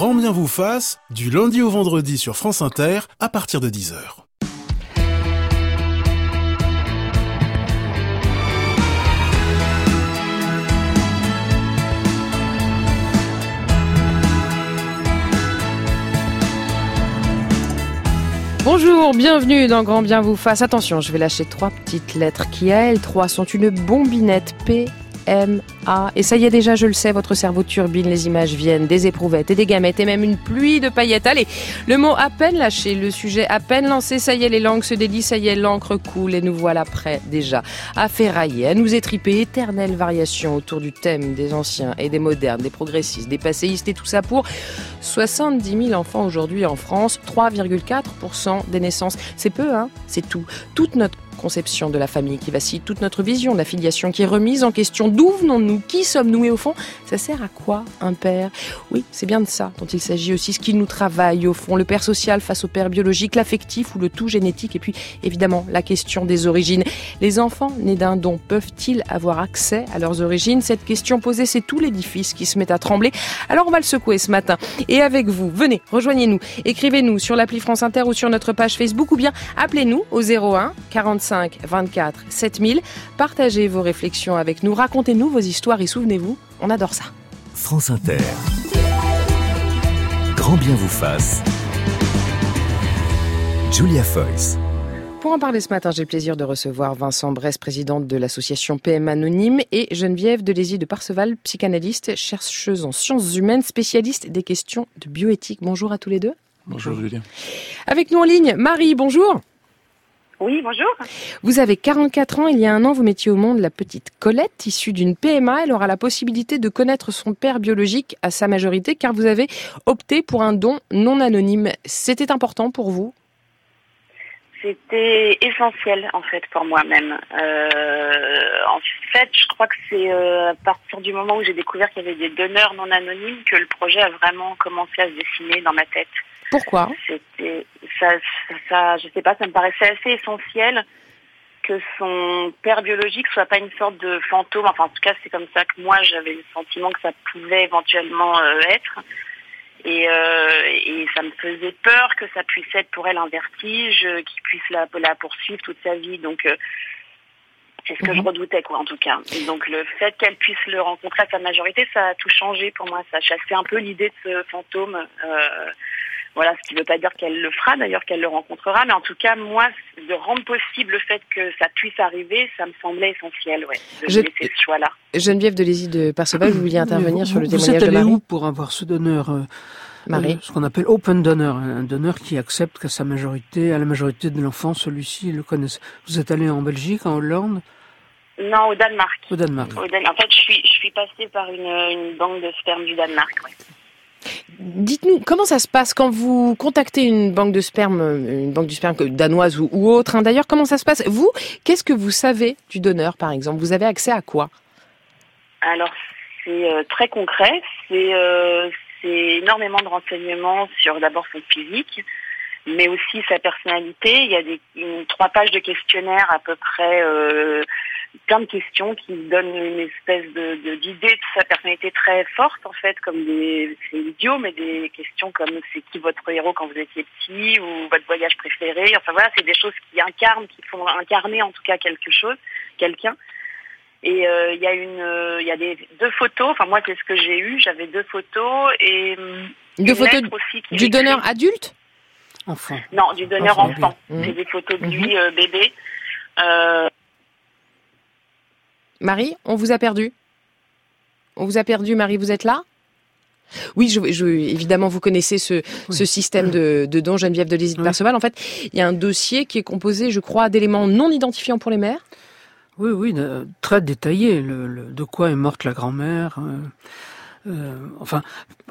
Grand bien vous fasse, du lundi au vendredi sur France Inter, à partir de 10h. Bonjour, bienvenue dans Grand Bien vous fasse. Attention, je vais lâcher trois petites lettres qui, à elles trois, sont une bombinette P M, A. Et ça y est déjà, je le sais, votre cerveau turbine, les images viennent, des éprouvettes et des gamètes et même une pluie de paillettes. Allez, le mot à peine lâché, le sujet à peine lancé, ça y est, les langues se délient, ça y est, l'encre coule et nous voilà prêts déjà à ferrailler, à nous étriper, éternelle variation autour du thème des anciens et des modernes, des progressistes, des passéistes et tout ça pour 70 000 enfants aujourd'hui en France, 3,4% des naissances. C'est peu, hein C'est tout. Toute notre conception de la famille qui vacille, toute notre vision de la filiation qui est remise en question. D'où venons-nous Qui sommes-nous Et au fond, ça sert à quoi un père? Oui, c'est bien de ça dont il s'agit aussi, ce qui nous travaille au fond, le père social face au père biologique, l'affectif ou le tout génétique, et puis évidemment la question des origines. Les enfants nés d'un don peuvent-ils avoir accès à leurs origines? Cette question posée, c'est tout l'édifice qui se met à trembler. Alors on va le secouer ce matin. Et avec vous, venez, rejoignez-nous, écrivez-nous sur l'appli France Inter ou sur notre page Facebook ou bien appelez-nous au 01 45 24 7000. Partagez vos réflexions avec nous, racontez-nous vos histoires et souvenez-vous, on adore ça. France Inter. Grand bien vous fasse. Julia Foyce. Pour en parler ce matin, j'ai le plaisir de recevoir Vincent Bresse, présidente de l'association PM Anonyme, et Geneviève Delézy de Parseval, psychanalyste, chercheuse en sciences humaines, spécialiste des questions de bioéthique. Bonjour à tous les deux. Bonjour Julia. Avec nous en ligne, Marie, bonjour. Oui, bonjour. Vous avez 44 ans. Il y a un an, vous mettiez au monde la petite Colette, issue d'une PMA. Elle aura la possibilité de connaître son père biologique à sa majorité, car vous avez opté pour un don non anonyme. C'était important pour vous? C'était essentiel, en fait, pour moi-même. Euh, en fait, je crois que c'est euh, à partir du moment où j'ai découvert qu'il y avait des donneurs non anonymes que le projet a vraiment commencé à se dessiner dans ma tête. Pourquoi? C'était ça, ça, je sais pas, ça me paraissait assez essentiel que son père biologique soit pas une sorte de fantôme. Enfin, en tout cas, c'est comme ça que moi j'avais le sentiment que ça pouvait éventuellement euh, être. Et, euh, et ça me faisait peur que ça puisse être pour elle un vertige, euh, qu'il puisse la, la poursuivre toute sa vie. Donc euh, c'est ce que je Mhm. redoutais, quoi, en tout cas. Et donc le fait qu'elle puisse le rencontrer à sa majorité, ça a tout changé pour moi. Ça a chassé un peu l'idée de ce fantôme. Euh, voilà, ce qui ne veut pas dire qu'elle le fera, d'ailleurs qu'elle le rencontrera, mais en tout cas, moi, de rendre possible le fait que ça puisse arriver, ça me semblait essentiel, ouais, de Je- me laisser ce choix-là. Geneviève Delézy de Parseval, vous vouliez intervenir Vous- sur le vous témoignage êtes de allé Marie où pour avoir ce donneur euh, Marie. euh, Ce qu'on appelle open donor, un donneur qui accepte qu'à sa majorité, à la majorité de l'enfant, celui-ci le connaisse. Vous êtes allé en Belgique, en Hollande, Non, au Danemark. au Danemark. Au Dan- En fait, je suis, je suis passée par une, une banque de sperme du Danemark. ouais. Dites-nous, comment ça se passe quand vous contactez une banque de sperme, euh, une banque du sperme danoise ou, autre hein, D'ailleurs, comment ça se passe? Vous, qu'est-ce que vous savez du donneur, par exemple? Vous avez accès à quoi? Alors, c'est euh, très concret. C'est euh, c'est énormément de renseignements sur d'abord son physique, mais aussi sa personnalité. Il y a des, une- trois pages de questionnaire à peu près, euh, plein de questions qui donnent une espèce de de- d'idée de, sa personnalité très forte en fait, comme des c'est idiot, mais des questions comme c'est qui votre héros quand vous étiez petit ou votre voyage préféré. Enfin voilà, c'est des choses qui incarnent, qui font incarner en tout cas quelque chose, quelqu'un. Et euh, il y a une, euh, il y a des deux photos. Enfin moi c'est ce que j'ai eu. J'avais deux photos et hum, Deux photos aussi qu'il du écrit. donneur adulte? Enfant. Non, du donneur Enfant, enfant. oui. C'est des photos de Mhm. lui euh, bébé. Euh, Marie, on vous a perdu On vous a perdu, Marie, vous êtes là? Oui, je, je- évidemment, vous connaissez ce, ce système de, de don Geneviève de Lézy de Oui. Perceval. En fait, il y a un dossier qui est composé, je crois, d'éléments non identifiants pour les mères. Oui, oui, très détaillé. Le, le- de quoi est morte la grand-mère euh, euh, Enfin,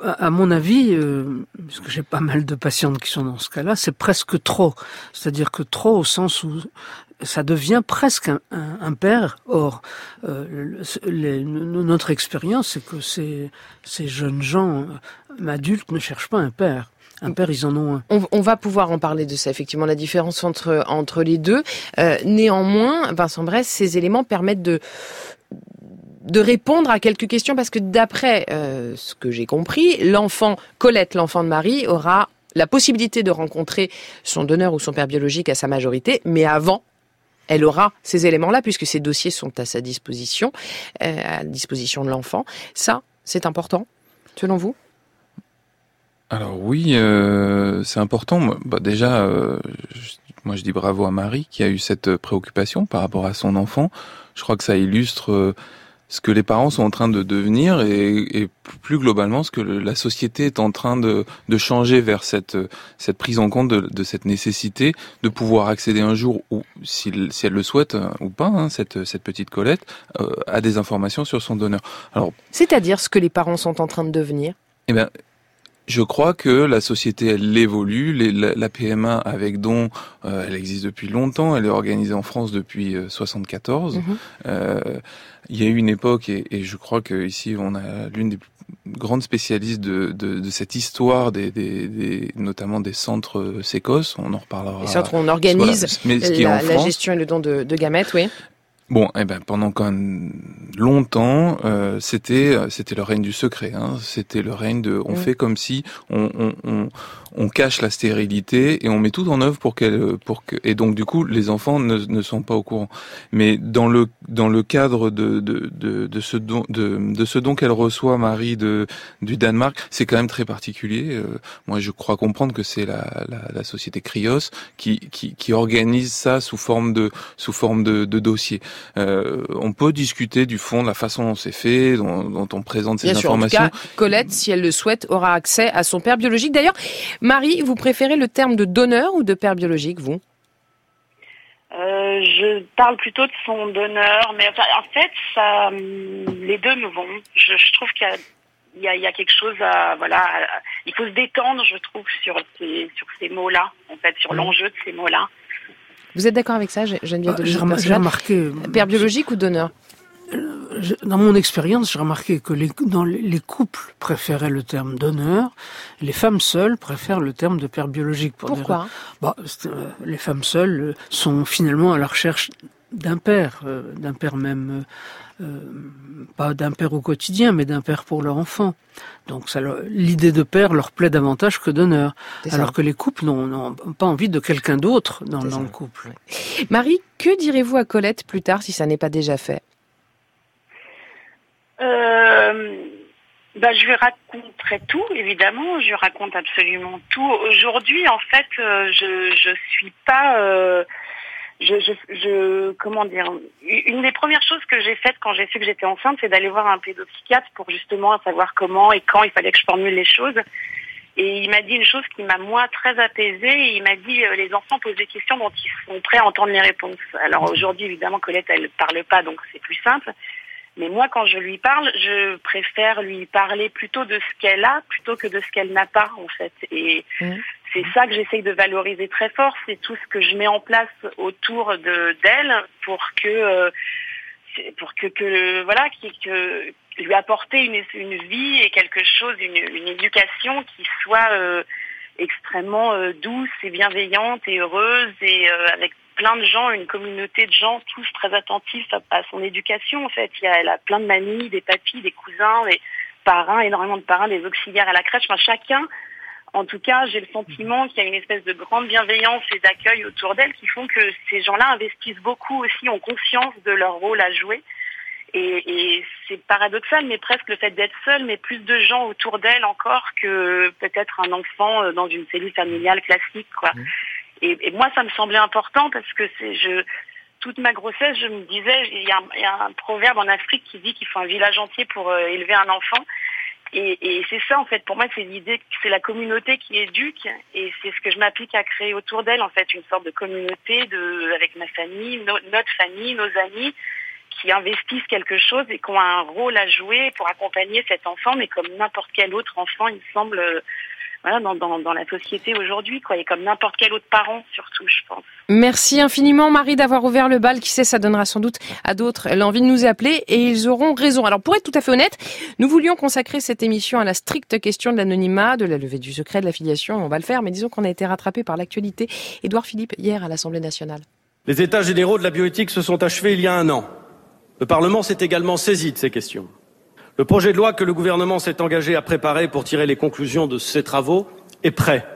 à, mon avis, euh, parce j'ai pas mal de patientes qui sont dans ce cas-là, c'est presque trop. C'est-à-dire que trop au sens où ça devient presque un, un- un père. Or, euh, le- les- notre expérience, c'est que ces, ces jeunes gens euh, adultes ne cherchent pas un père. Un père, ils en ont un. On, on va pouvoir en parler de ça, effectivement, la différence entre, entre les deux. Euh, néanmoins, Vincent Bresse, ces éléments permettent de de répondre à quelques questions parce que d'après euh, ce que j'ai compris, l'enfant, Colette, l'enfant de Marie, aura la possibilité de rencontrer son donneur ou son père biologique à sa majorité, mais avant, elle aura ces éléments-là puisque ces dossiers sont à sa disposition, euh, à disposition de l'enfant. Ça, c'est important, selon vous? Alors oui, euh, c'est important. Bah, déjà, euh, moi je dis bravo à Marie qui a eu cette préoccupation par rapport à son enfant. Je crois que ça illustre ce que les parents sont en train de devenir et, et plus globalement ce que le, la société est en train de, de, changer vers cette, cette prise en compte de, de, cette nécessité de pouvoir accéder un jour, ou si, si elle le souhaite euh, ou pas, hein, cette, cette petite Colette, euh, à des informations sur son donneur. Alors, C'est-à-dire ce que les parents sont en train de devenir? Eh bien, je crois que la société, elle évolue. Les, la, la, PMA avec don, euh, elle existe depuis longtemps. Elle est organisée en France depuis euh, 74. Mm -hmm. euh, il y a eu une époque, et, et je crois que ici on a l'une des grandes spécialistes de, de, de cette histoire, des, des, des, notamment des centres sécos. On en reparlera. Les centres où on organise voilà, la, la, gestion et le don de, de gamètes, oui. Bon, eh ben pendant quand même longtemps, euh, c'était c'était le règne du secret. Hein. C'était le règne de, on mmh. fait comme si on, on, on, on, cache la stérilité et on met tout en œuvre pour qu'elle pour que et donc du coup les enfants ne, ne sont pas au courant. Mais dans le dans le cadre de de, de, de ce don de, de ce don qu'elle reçoit Marie de du Danemark, c'est quand même très particulier. Euh, moi, je crois comprendre que c'est la, la, la société Krios qui, qui qui organise ça sous forme de sous forme de, de dossier. Euh, on peut discuter du fond, de la façon dont c'est fait, dont, dont, on présente ces Bien informations. Sûr, en tout cas, Colette, si elle le souhaite, aura accès à son père biologique. D'ailleurs, Marie, vous préférez le terme de donneur ou de père biologique, vous? Euh, je parle plutôt de son donneur, mais enfin, en fait, ça, les deux me vont. Je, je trouve qu'il y, y, y a, quelque chose à, voilà, à, il faut se détendre, je trouve, sur ces, sur ces mots-là, en fait, sur l'enjeu de ces mots-là. Vous êtes d'accord avec ça, Geneviève bah, J'ai remarqué. Père biologique ou donneur? Dans mon expérience, j'ai remarqué que les, dans les couples préféraient le terme donneur, les femmes seules préfèrent le terme de père biologique. Pour Pourquoi? Bah, Les femmes seules sont finalement à la recherche d'un père, euh, d'un père même, euh, pas d'un père au quotidien, mais d'un père pour leur enfant. Donc l'idée de père leur plaît davantage que d'honneur, alors que les couples n'ont pas envie de quelqu'un d'autre dans, dans le couple. Marie, que direz-vous à Colette plus tard si ça n'est pas déjà fait? Euh, bah, je lui raconterai tout, évidemment. Je lui raconte absolument tout. Aujourd'hui, en fait, euh, je je suis pas. Euh, je, je, je, comment dire Une des premières choses que j'ai faites quand j'ai su que j'étais enceinte, c'est d'aller voir un pédopsychiatre pour justement savoir comment et quand il fallait que je formule les choses. Et il m'a dit une chose qui m'a moi très apaisée. il m'a dit euh, les enfants posent des questions dont ils sont prêts à entendre les réponses. Alors aujourd'hui, évidemment, Colette, elle parle pas, donc c'est plus simple. Mais moi, quand je lui parle, je préfère lui parler plutôt de ce qu'elle a plutôt que de ce qu'elle n'a pas, en fait. Et mmh. c'est ça que j'essaye de valoriser très fort. C'est tout ce que je mets en place autour de d'elle pour que euh, pour que, que voilà, qui, que lui apporter une, une vie et quelque chose, une, une éducation qui soit euh, extrêmement euh, douce et bienveillante et heureuse et euh, avec plein de gens, une communauté de gens tous très attentifs à, son éducation. En fait, il y a, elle a plein de mamies, des papis, des cousins, des parrains, énormément de parrains, des auxiliaires à la crèche. Enfin, chacun, en tout cas, j'ai le sentiment qu'il y a une espèce de grande bienveillance et d'accueil autour d'elle qui font que ces gens-là investissent beaucoup aussi, ont conscience de leur rôle à jouer. Et, et c'est paradoxal, mais presque le fait d'être seule, mais plus de gens autour d'elle encore que peut-être un enfant dans une cellule familiale classique, quoi. Mmh. Et, et, moi, ça me semblait important parce que c'est je toute ma grossesse, je me disais, il y a, un proverbe en Afrique qui dit qu'il faut un village entier pour euh, élever un enfant. Et, et c'est ça, en fait, pour moi, c'est l'idée c'est la communauté qui éduque, et c'est ce que je m'applique à créer autour d'elle, en fait, une sorte de communauté de, avec ma famille, no, notre famille, nos amis, qui investissent quelque chose et qui ont un rôle à jouer pour accompagner cet enfant, mais comme n'importe quel autre enfant, il me semble, voilà, dans, dans, dans la société aujourd'hui, quoi, et comme n'importe quel autre parent, surtout, je pense. Merci infiniment, Marie, d'avoir ouvert le bal. Qui sait, ça donnera sans doute à d'autres l'envie de nous appeler, et ils auront raison. Alors, pour être tout à fait honnête, nous voulions consacrer cette émission à la stricte question de l'anonymat, de la levée du secret, de l'affiliation. On va le faire, mais disons qu'on a été rattrapé par l'actualité. Édouard Philippe, hier à l'Assemblée nationale. Les états généraux de la bioéthique se sont achevés il y a un an. Le Parlement s'est également saisi de ces questions. Le projet de loi que le gouvernement s'est engagé à préparer pour tirer les conclusions de ces travaux est prêt.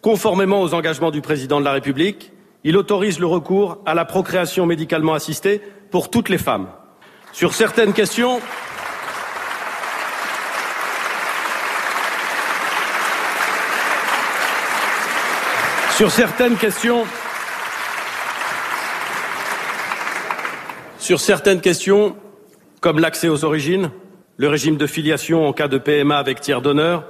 Conformément aux engagements du président de la République, il autorise le recours à la procréation médicalement assistée pour toutes les femmes. Sur certaines questions, sur certaines questions, sur certaines questions, comme l'accès aux origines, le régime de filiation en cas de PMA avec tiers d'honneur,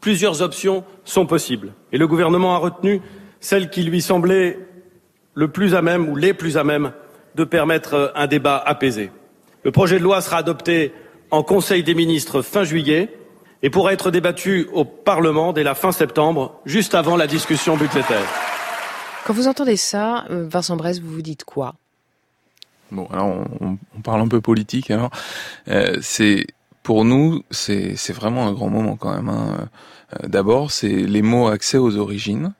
plusieurs options sont possibles. Et le gouvernement a retenu celle qui lui semblait le plus à même ou les plus à même de permettre un débat apaisé. Le projet de loi sera adopté en Conseil des ministres fin juillet et pourra être débattu au Parlement dès la fin septembre, juste avant la discussion budgétaire. Quand vous entendez ça, euh, Vincent Bresse, vous vous dites quoi? Bon, alors on, on, parle un peu politique. Alors, euh, c'est pour nous, c'est vraiment un grand moment quand même. Hein. Euh, D'abord, c'est les mots accès aux origines.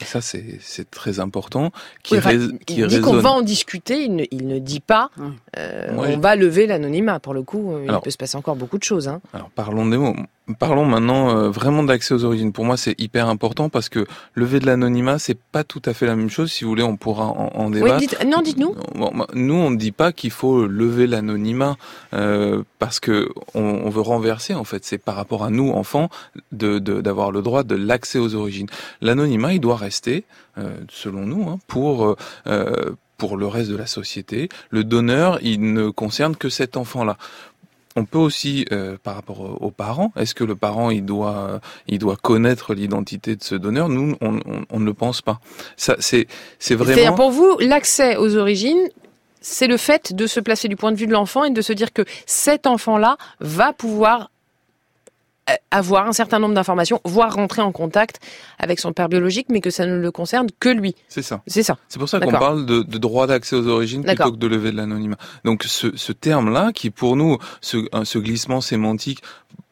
Et ça, c'est très important. Qui, oui, enfin, qui il dit qu'on va en discuter, il ne, il ne dit pas euh, oui. on va lever l'anonymat. Pour le coup, il alors, peut se passer encore beaucoup de choses. Hein. Alors parlons des mots. Parlons maintenant euh, vraiment d'accès aux origines. Pour moi, c'est hyper important parce que lever de l'anonymat, c'est pas tout à fait la même chose. Si vous voulez, on pourra en, en débattre. Oui, dites, non, dites-nous. Nous, on ne dit pas qu'il faut lever l'anonymat euh, parce que on, on, veut renverser. En fait, c'est par rapport à nous, enfants, de d'avoir le droit de l'accès aux origines. L'anonymat, il doit rester, euh, selon nous, hein, pour euh, pour le reste de la société. Le donneur, il ne concerne que cet enfant-là on peut aussi, euh, par rapport aux parents, est-ce que le parent il doit, il doit connaître l'identité de ce donneur? Nous, on, on, on, ne le pense pas. Ça, c'est, c'est vraiment. C'est-à-dire pour vous, l'accès aux origines, c'est le fait de se placer du point de vue de l'enfant et de se dire que cet enfant-là va pouvoir avoir un certain nombre d'informations, voire rentrer en contact avec son père biologique, mais que ça ne le concerne que lui. C'est ça. C'est ça. C'est pour ça qu'on parle de, de, droit d'accès aux origines plutôt que de lever de l'anonymat. Donc ce, ce terme-là, qui pour nous, ce, ce glissement sémantique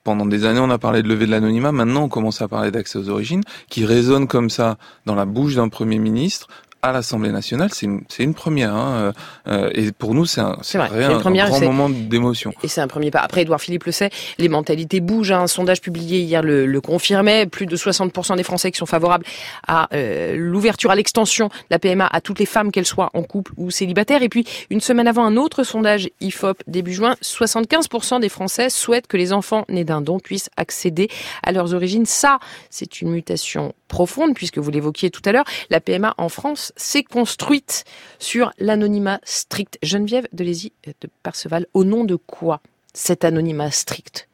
pendant des années, on a parlé de lever de l'anonymat. Maintenant, on commence à parler d'accès aux origines, qui résonne comme ça dans la bouche d'un premier ministre, à l'Assemblée nationale, c'est une, une, première. Hein. Euh, et pour nous, c'est un, vrai, un, première, un grand moment d'émotion. Et c'est un premier pas. Après, Edouard Philippe le sait, les mentalités bougent. Hein. Un sondage publié hier le, le, confirmait. Plus de 60% des Français qui sont favorables à euh, l'ouverture, à l'extension de la PMA à toutes les femmes, qu'elles soient en couple ou célibataires. Et puis, une semaine avant, un autre sondage IFOP début juin, 75% des Français souhaitent que les enfants nés d'un don puissent accéder à leurs origines. Ça, c'est une mutation profonde, puisque vous l'évoquiez tout à l'heure. La PMA en France s'est construite sur l'anonymat strict. Geneviève Delézy de Perceval, au nom de quoi cet anonymat strict?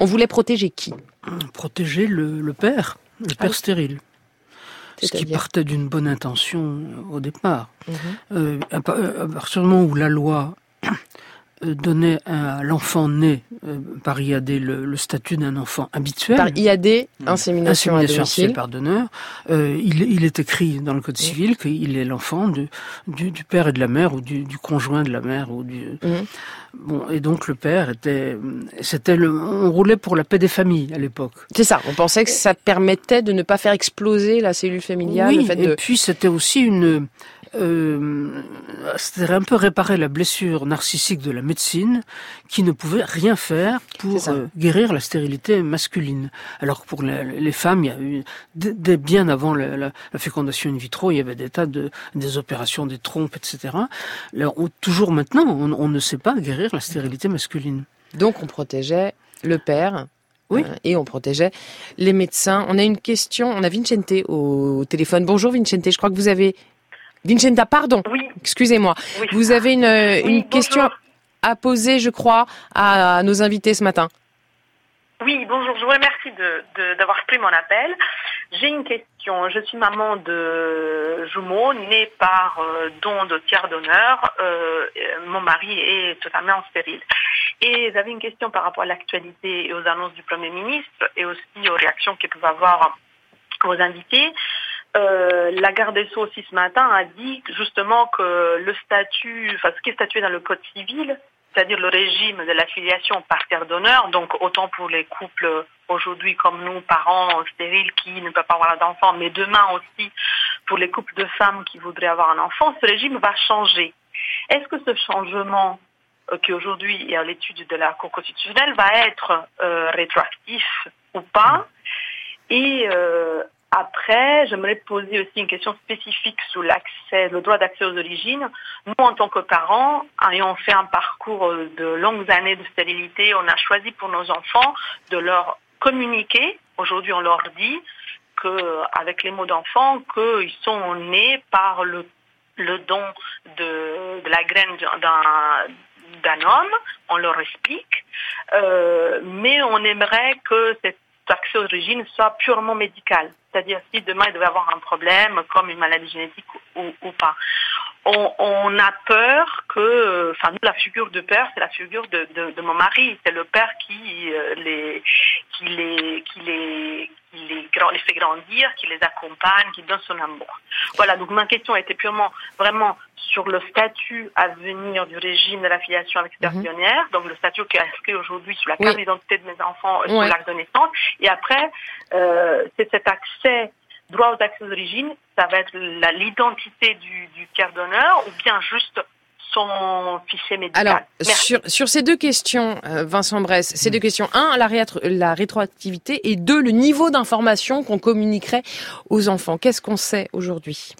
On voulait protéger qui? Protéger le, le, père, le père ah, stérile. Ce qui partait d'une bonne intention au départ. -hmm. euh, à, à partir du moment où la loi donnait à l'enfant né euh, par IAD le, le statut d'un enfant habituel. Par IAD, insémination, insémination à par donneur. Euh, il, il, est écrit dans le code civil qu'il est l'enfant du, du, du, père et de la mère ou du, du conjoint de la mère ou du. Mmh. Bon, et donc le père était, c'était le, on roulait pour la paix des familles à l'époque. C'est ça. On pensait que ça permettait de ne pas faire exploser la cellule familiale. Oui, le fait et de... puis c'était aussi une, euh, c'était un peu réparer la blessure narcissique de la médecine qui ne pouvait rien faire pour euh, guérir la stérilité masculine. Alors que pour les, les femmes, il y a eu, dès, bien avant la, la, la, fécondation in vitro, il y avait des tas de des opérations des trompes, etc. Là, on, toujours maintenant, on, on ne sait pas guérir la stérilité masculine. Donc on protégeait le père oui. Euh, et on protégeait les médecins. On a une question, on a Vincente au téléphone. Bonjour Vincente, je crois que vous avez Vincenta, pardon. Oui. Excusez-moi. Oui. Vous avez une, oui, une question à poser, je crois, à nos invités ce matin. Oui, bonjour. Je vous remercie d'avoir de, pris mon appel. J'ai une question. Je suis maman de jumeaux nés par euh, don de tiers d'honneur. Euh, mon mari est totalement stérile. Et j'avais une question par rapport à l'actualité et aux annonces du Premier ministre et aussi aux réactions que peuvent avoir vos invités. Euh, la garde des Sceaux aussi ce matin a dit justement que le statut, enfin ce qui est statué dans le Code civil, c'est-à-dire le régime de l'affiliation par terre d'honneur, donc autant pour les couples aujourd'hui comme nous, parents stériles qui ne peuvent pas avoir d'enfants, mais demain aussi pour les couples de femmes qui voudraient avoir un enfant, ce régime va changer. Est-ce que ce changement euh, qui aujourd'hui est à l'étude de la Cour constitutionnelle va être euh, rétroactif ou pas? Et euh, après, j'aimerais poser aussi une question spécifique sur l'accès, le droit d'accès aux origines. Nous, en tant que parents, ayant fait un parcours de longues années de stérilité, on a choisi pour nos enfants de leur communiquer. Aujourd'hui, on leur dit que, avec les mots d'enfant, qu'ils sont nés par le, don de, la graine d'un homme, on leur explique, euh, mais on aimerait que cet origines soit purement médical. C'est-à-dire si demain il devait avoir un problème comme une maladie génétique ou pas. On, on, a peur que, enfin nous la figure de père, c'est la figure de, de, de mon mari, c'est le père qui euh, les, qui les, qui les, qui les, les fait grandir, qui les accompagne, qui donne son amour. Voilà, donc ma question était purement vraiment sur le statut à venir du régime de l'affiliation avec les Mhm. pionnières, donc le statut qui est inscrit aujourd'hui sur la carte Oui. d'identité de mes enfants, euh, sur l'acte de naissance. Et après, euh, c'est cet accès, droit aux accès d'origine, ça va être l'identité du, du tiers d'honneur ou bien juste son fichier médical. Alors, sur, sur ces deux questions, euh, Vincent Bresse, ces deux questions, un, la, réatro- la rétroactivité, et deux, le niveau d'information qu'on communiquerait aux enfants. Qu'est-ce qu'on sait aujourd'hui?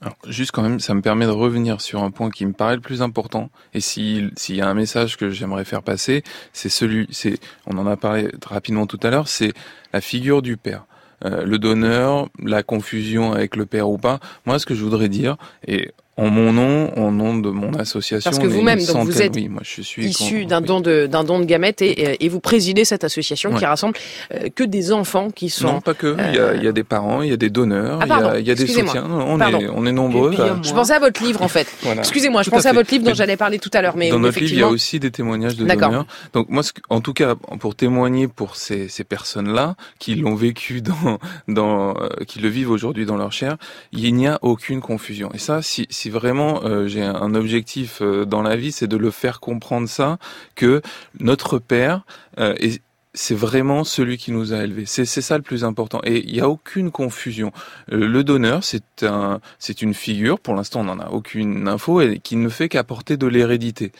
Alors, juste quand même, ça me permet de revenir sur un point qui me paraît le plus important. Et si- s'il y a un message que j'aimerais faire passer, c'est celui, c'est, on en a parlé rapidement tout à l'heure, c'est la figure du père. Euh, le donneur, la confusion avec le père ou pas. Moi, ce que je voudrais dire, et en mon nom, en nom de mon association, Parce que vous-même, donc, vous êtes oui, moi, je suis Issu d'un oui. don de d'un don de gamètes et, et vous présidez cette association qui Ouais. rassemble euh, que des enfants qui sont Non, pas que. Il y, a, il y a des parents, il y a des donneurs, Ah, il y a- pardon, il y a, des soutiens. On est, on est nombreux. À- moi. Je pensais à votre livre en fait. voilà. Excusez-moi, je à pensais à, votre livre dont j'allais parler tout à l'heure, mais dans notre livre, il y a aussi des témoignages de donneurs. Donc moi, en tout cas, pour témoigner pour ces, ces personnes-là qui l'ont vécu dans, dans, euh, qui le vivent aujourd'hui dans leur chair, il n'y a aucune confusion. Et ça, si, si vraiment euh, j'ai un objectif euh, dans la vie, c'est de le faire comprendre ça que notre père euh, est c'est vraiment celui qui nous a élevés. C'est ça le plus important. Et il n'y a aucune confusion. Le donneur, c'est un, c'est une figure. Pour l'instant, on n'en a aucune info et qui ne fait qu'apporter de l'hérédité.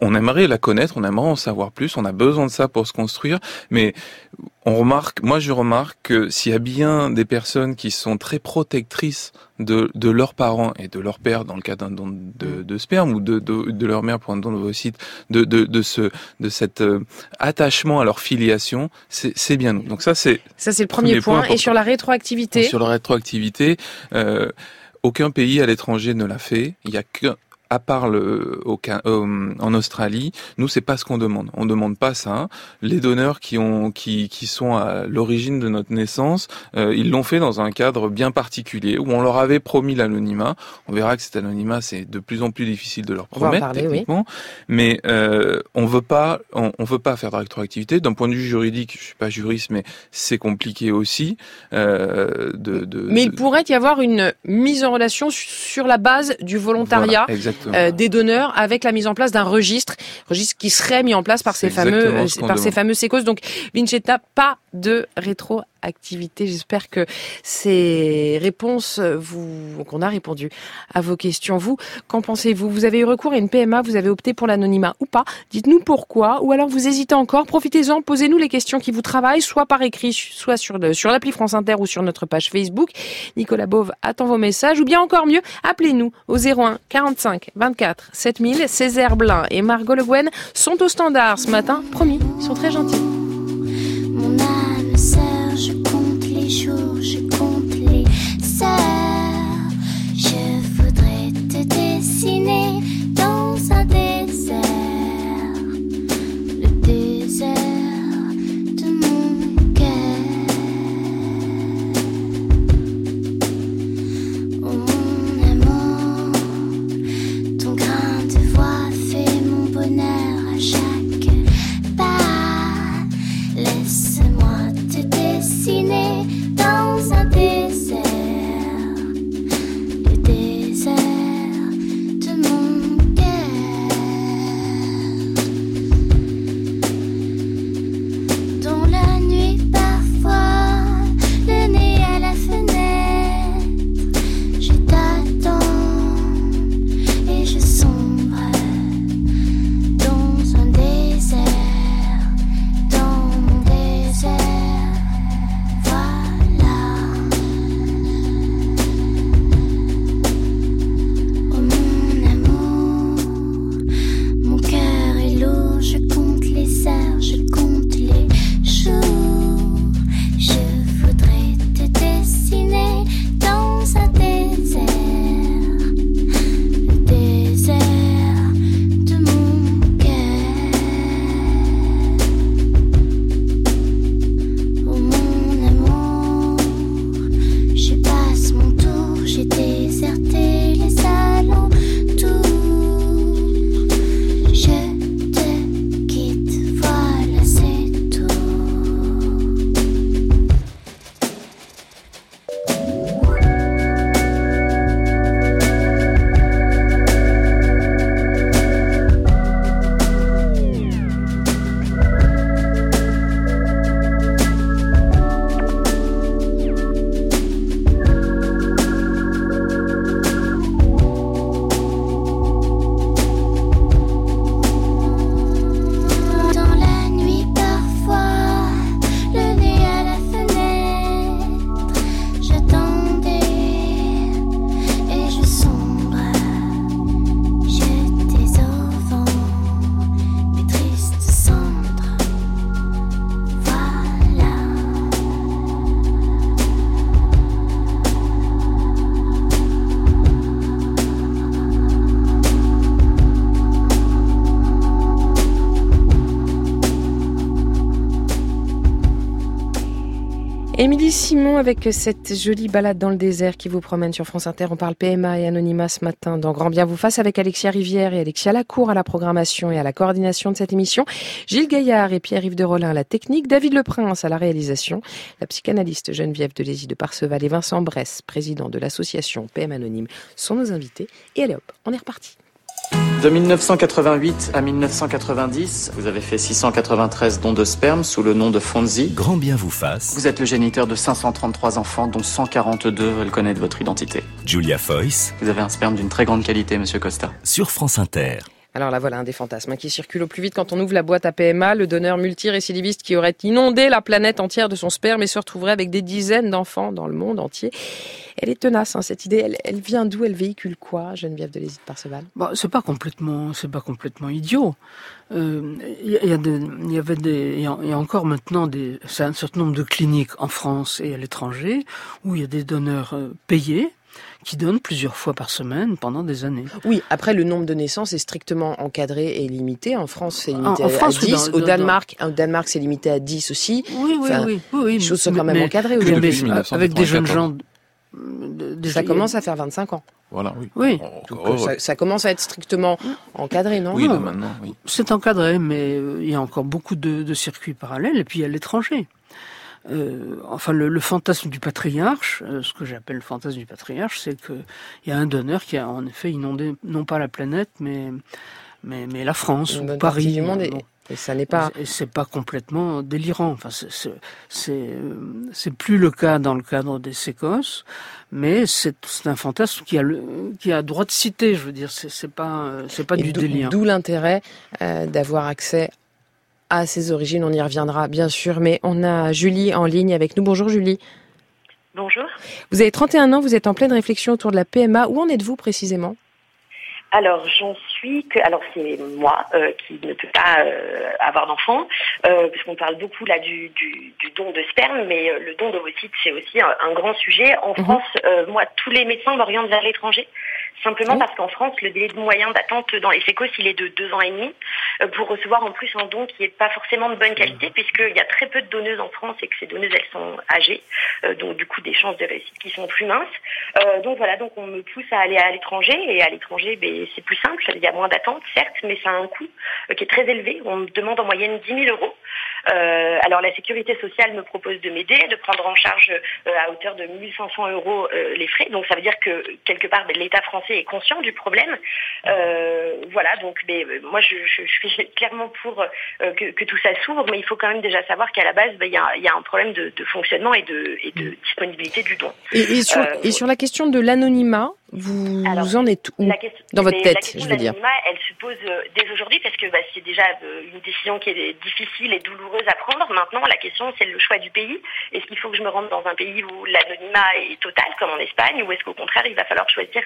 On aimerait la connaître, on aimerait en savoir plus. On a besoin de ça pour se construire. Mais on remarque, moi je remarque que s'il y a bien des personnes qui sont très protectrices de, de leurs parents et de leur père dans le cas d'un don de, de sperme ou de, de, de leur mère pour un don de de, de, de ce, de cet euh, attachement à leur filiation, c'est bien nous. Donc ça c'est Ça c'est le premier Premier point point. Et sur la rétroactivité, sur la rétroactivité, euh, aucun pays à l'étranger ne l'a fait. Il y a que à part le, au, euh, en Australie, nous c'est pas ce qu'on demande. On demande pas ça. Les donneurs qui ont, qui, qui sont à l'origine de notre naissance, euh, ils l'ont fait dans un cadre bien particulier où on leur avait promis l'anonymat. On verra que cet anonymat c'est de plus en plus difficile de leur On va en promettre parler, oui. techniquement, mais euh, on veut pas, on, on veut pas faire de rétroactivité. D'un point de vue juridique, je suis pas juriste, mais c'est compliqué aussi. Euh, de, de, mais il de- pourrait y avoir une mise en relation su- sur la base du volontariat. Voilà, exactement. Euh, des donneurs avec la mise en place d'un registre, registre qui serait mis en place par ces fameux euh, ce par ces fameux sécos. Donc Vincetta, pas de J'espère que ces réponses euh, qu'on a répondu à vos questions. Vous, qu'en pensez-vous? Vous avez eu recours à une PMA, vous avez opté pour l'anonymat ou pas? Dites-nous pourquoi, ou alors vous hésitez encore. Profitez-en, posez-nous les questions qui vous travaillent, soit par écrit, soit sur l'appli France Inter ou sur notre page Facebook. Nicolas Beauve attend vos messages, ou bien encore mieux, appelez-nous au 01 45 24 7000. Césaire Blin et Margot Le Guen sont au standard ce matin. Promis, ils sont très gentils. Avec cette jolie balade dans le désert qui vous promène sur France Inter. On parle PMA et anonymat ce matin dans Grand Bien vous fasse avec Alexia Rivière et Alexia Lacour à la programmation et à la coordination de cette émission. Gilles Gaillard et Pierre-Yves de Rollin à la technique. David Leprince à la réalisation. La psychanalyste Geneviève Delézy de Parseval et Vincent Bress, président de l'association PM Anonyme, sont nos invités. Et allez hop, on est reparti. De 1988 à 1990, vous avez fait 693 dons de sperme sous le nom de Fonzi. Grand bien vous fasse. Vous êtes le géniteur de 533 enfants, dont 142 veulent connaître votre identité. Julia Foyce. Vous avez un sperme d'une très grande qualité, monsieur Costa. Sur France Inter. Alors là, voilà un des fantasmes qui circule au plus vite quand on ouvre la boîte à PMA. Le donneur multirécidiviste qui aurait inondé la planète entière de son sperme et se retrouverait avec des dizaines d'enfants dans le monde entier. Elle est tenace, hein, cette idée. Elle, vient d'où? Elle véhicule quoi, Geneviève de Lézide Parseval? Bah, C'est pas complètement, c'est pas complètement idiot. Il euh, y, y, y, avait des, il y, a encore maintenant des, un certain nombre de cliniques en France et à l'étranger où il y a des donneurs euh, payés qui donne plusieurs fois par semaine pendant des années. Oui, après le nombre de naissances est strictement encadré et limité. En France, c'est limité à 10. au Danemark, au Danemark, c'est limité à 10 aussi. Oui, oui, oui, oui, Les choses sont quand même encadrées avec des jeunes gens. Ça commence à faire 25 ans. Voilà, oui. oui. Donc, ça, ça, commence à être strictement encadré, non? Oui, maintenant, oui. C'est encadré, mais euh, il y a encore beaucoup de, de circuits parallèles, et puis à l'étranger. Euh, enfin, le, le, fantasme du patriarche, euh, ce que j'appelle le fantasme du patriarche, c'est qu'il y a un donneur qui a en effet inondé non pas la planète, mais mais, mais la France ou Paris. Du monde et ça n'est pas. Et c'est pas complètement délirant. Enfin, c'est euh, c'est plus le cas dans le cadre des sécos, mais c'est un fantasme qui a le qui a droit de citer. Je veux dire, c'est pas c'est pas du délire. D'où l'intérêt euh, d'avoir accès à ses origines. On y reviendra bien sûr, mais on a Julie en ligne avec nous. Bonjour Julie. Bonjour. Vous avez 31 ans, vous êtes en pleine réflexion autour de la PMA. Où en êtes-vous précisément? Alors j'en suis que alors c'est moi euh, qui ne peux pas euh, avoir d'enfant euh, parce qu'on parle beaucoup là du, du, du, don de sperme mais euh, le don d'ovocytes c'est aussi un, un, grand sujet. En mhm. France moi tous les médecins m'orientent vers l'étranger. Simplement parce qu'en France, le délai de moyen d'attente dans les sécos, il est de deux ans et demi pour recevoir en plus un don qui n'est pas forcément de bonne qualité, puisqu'il y a très peu de donneuses en France et que ces donneuses, elles sont âgées, donc du coup des chances de réussite qui sont plus minces. Donc voilà, donc on me pousse à aller à l'étranger, et à l'étranger, ben, c'est plus simple, il y a moins d'attente, certes, mais ça a un coût qui est très élevé. On demande en moyenne 10 000 euros. Euh, alors la sécurité sociale me propose de m'aider, de prendre en charge euh, à hauteur de 1500 euros euh, les frais. Donc ça veut dire que quelque part ben, l'État français est conscient du problème. voilà, donc mais, moi je, je, je, suis clairement pour que, que, tout ça s'ouvre, mais il faut quand même déjà savoir qu'à la base ben, il y, a, y, a, un problème de, de, fonctionnement et de, et de disponibilité du don. Et, et, sur, et sur, la question de l'anonymat, vous, Alors, en êtes où question, dans votre tête, je veux dire Elle se pose dès aujourd'hui parce que bah, c'est déjà une décision qui est difficile et douloureuse à prendre. Maintenant, la question, c'est le choix du pays. Est-ce qu'il faut que je me rende dans un pays où l'anonymat est total, comme en Espagne, ou est-ce qu'au contraire, il va falloir choisir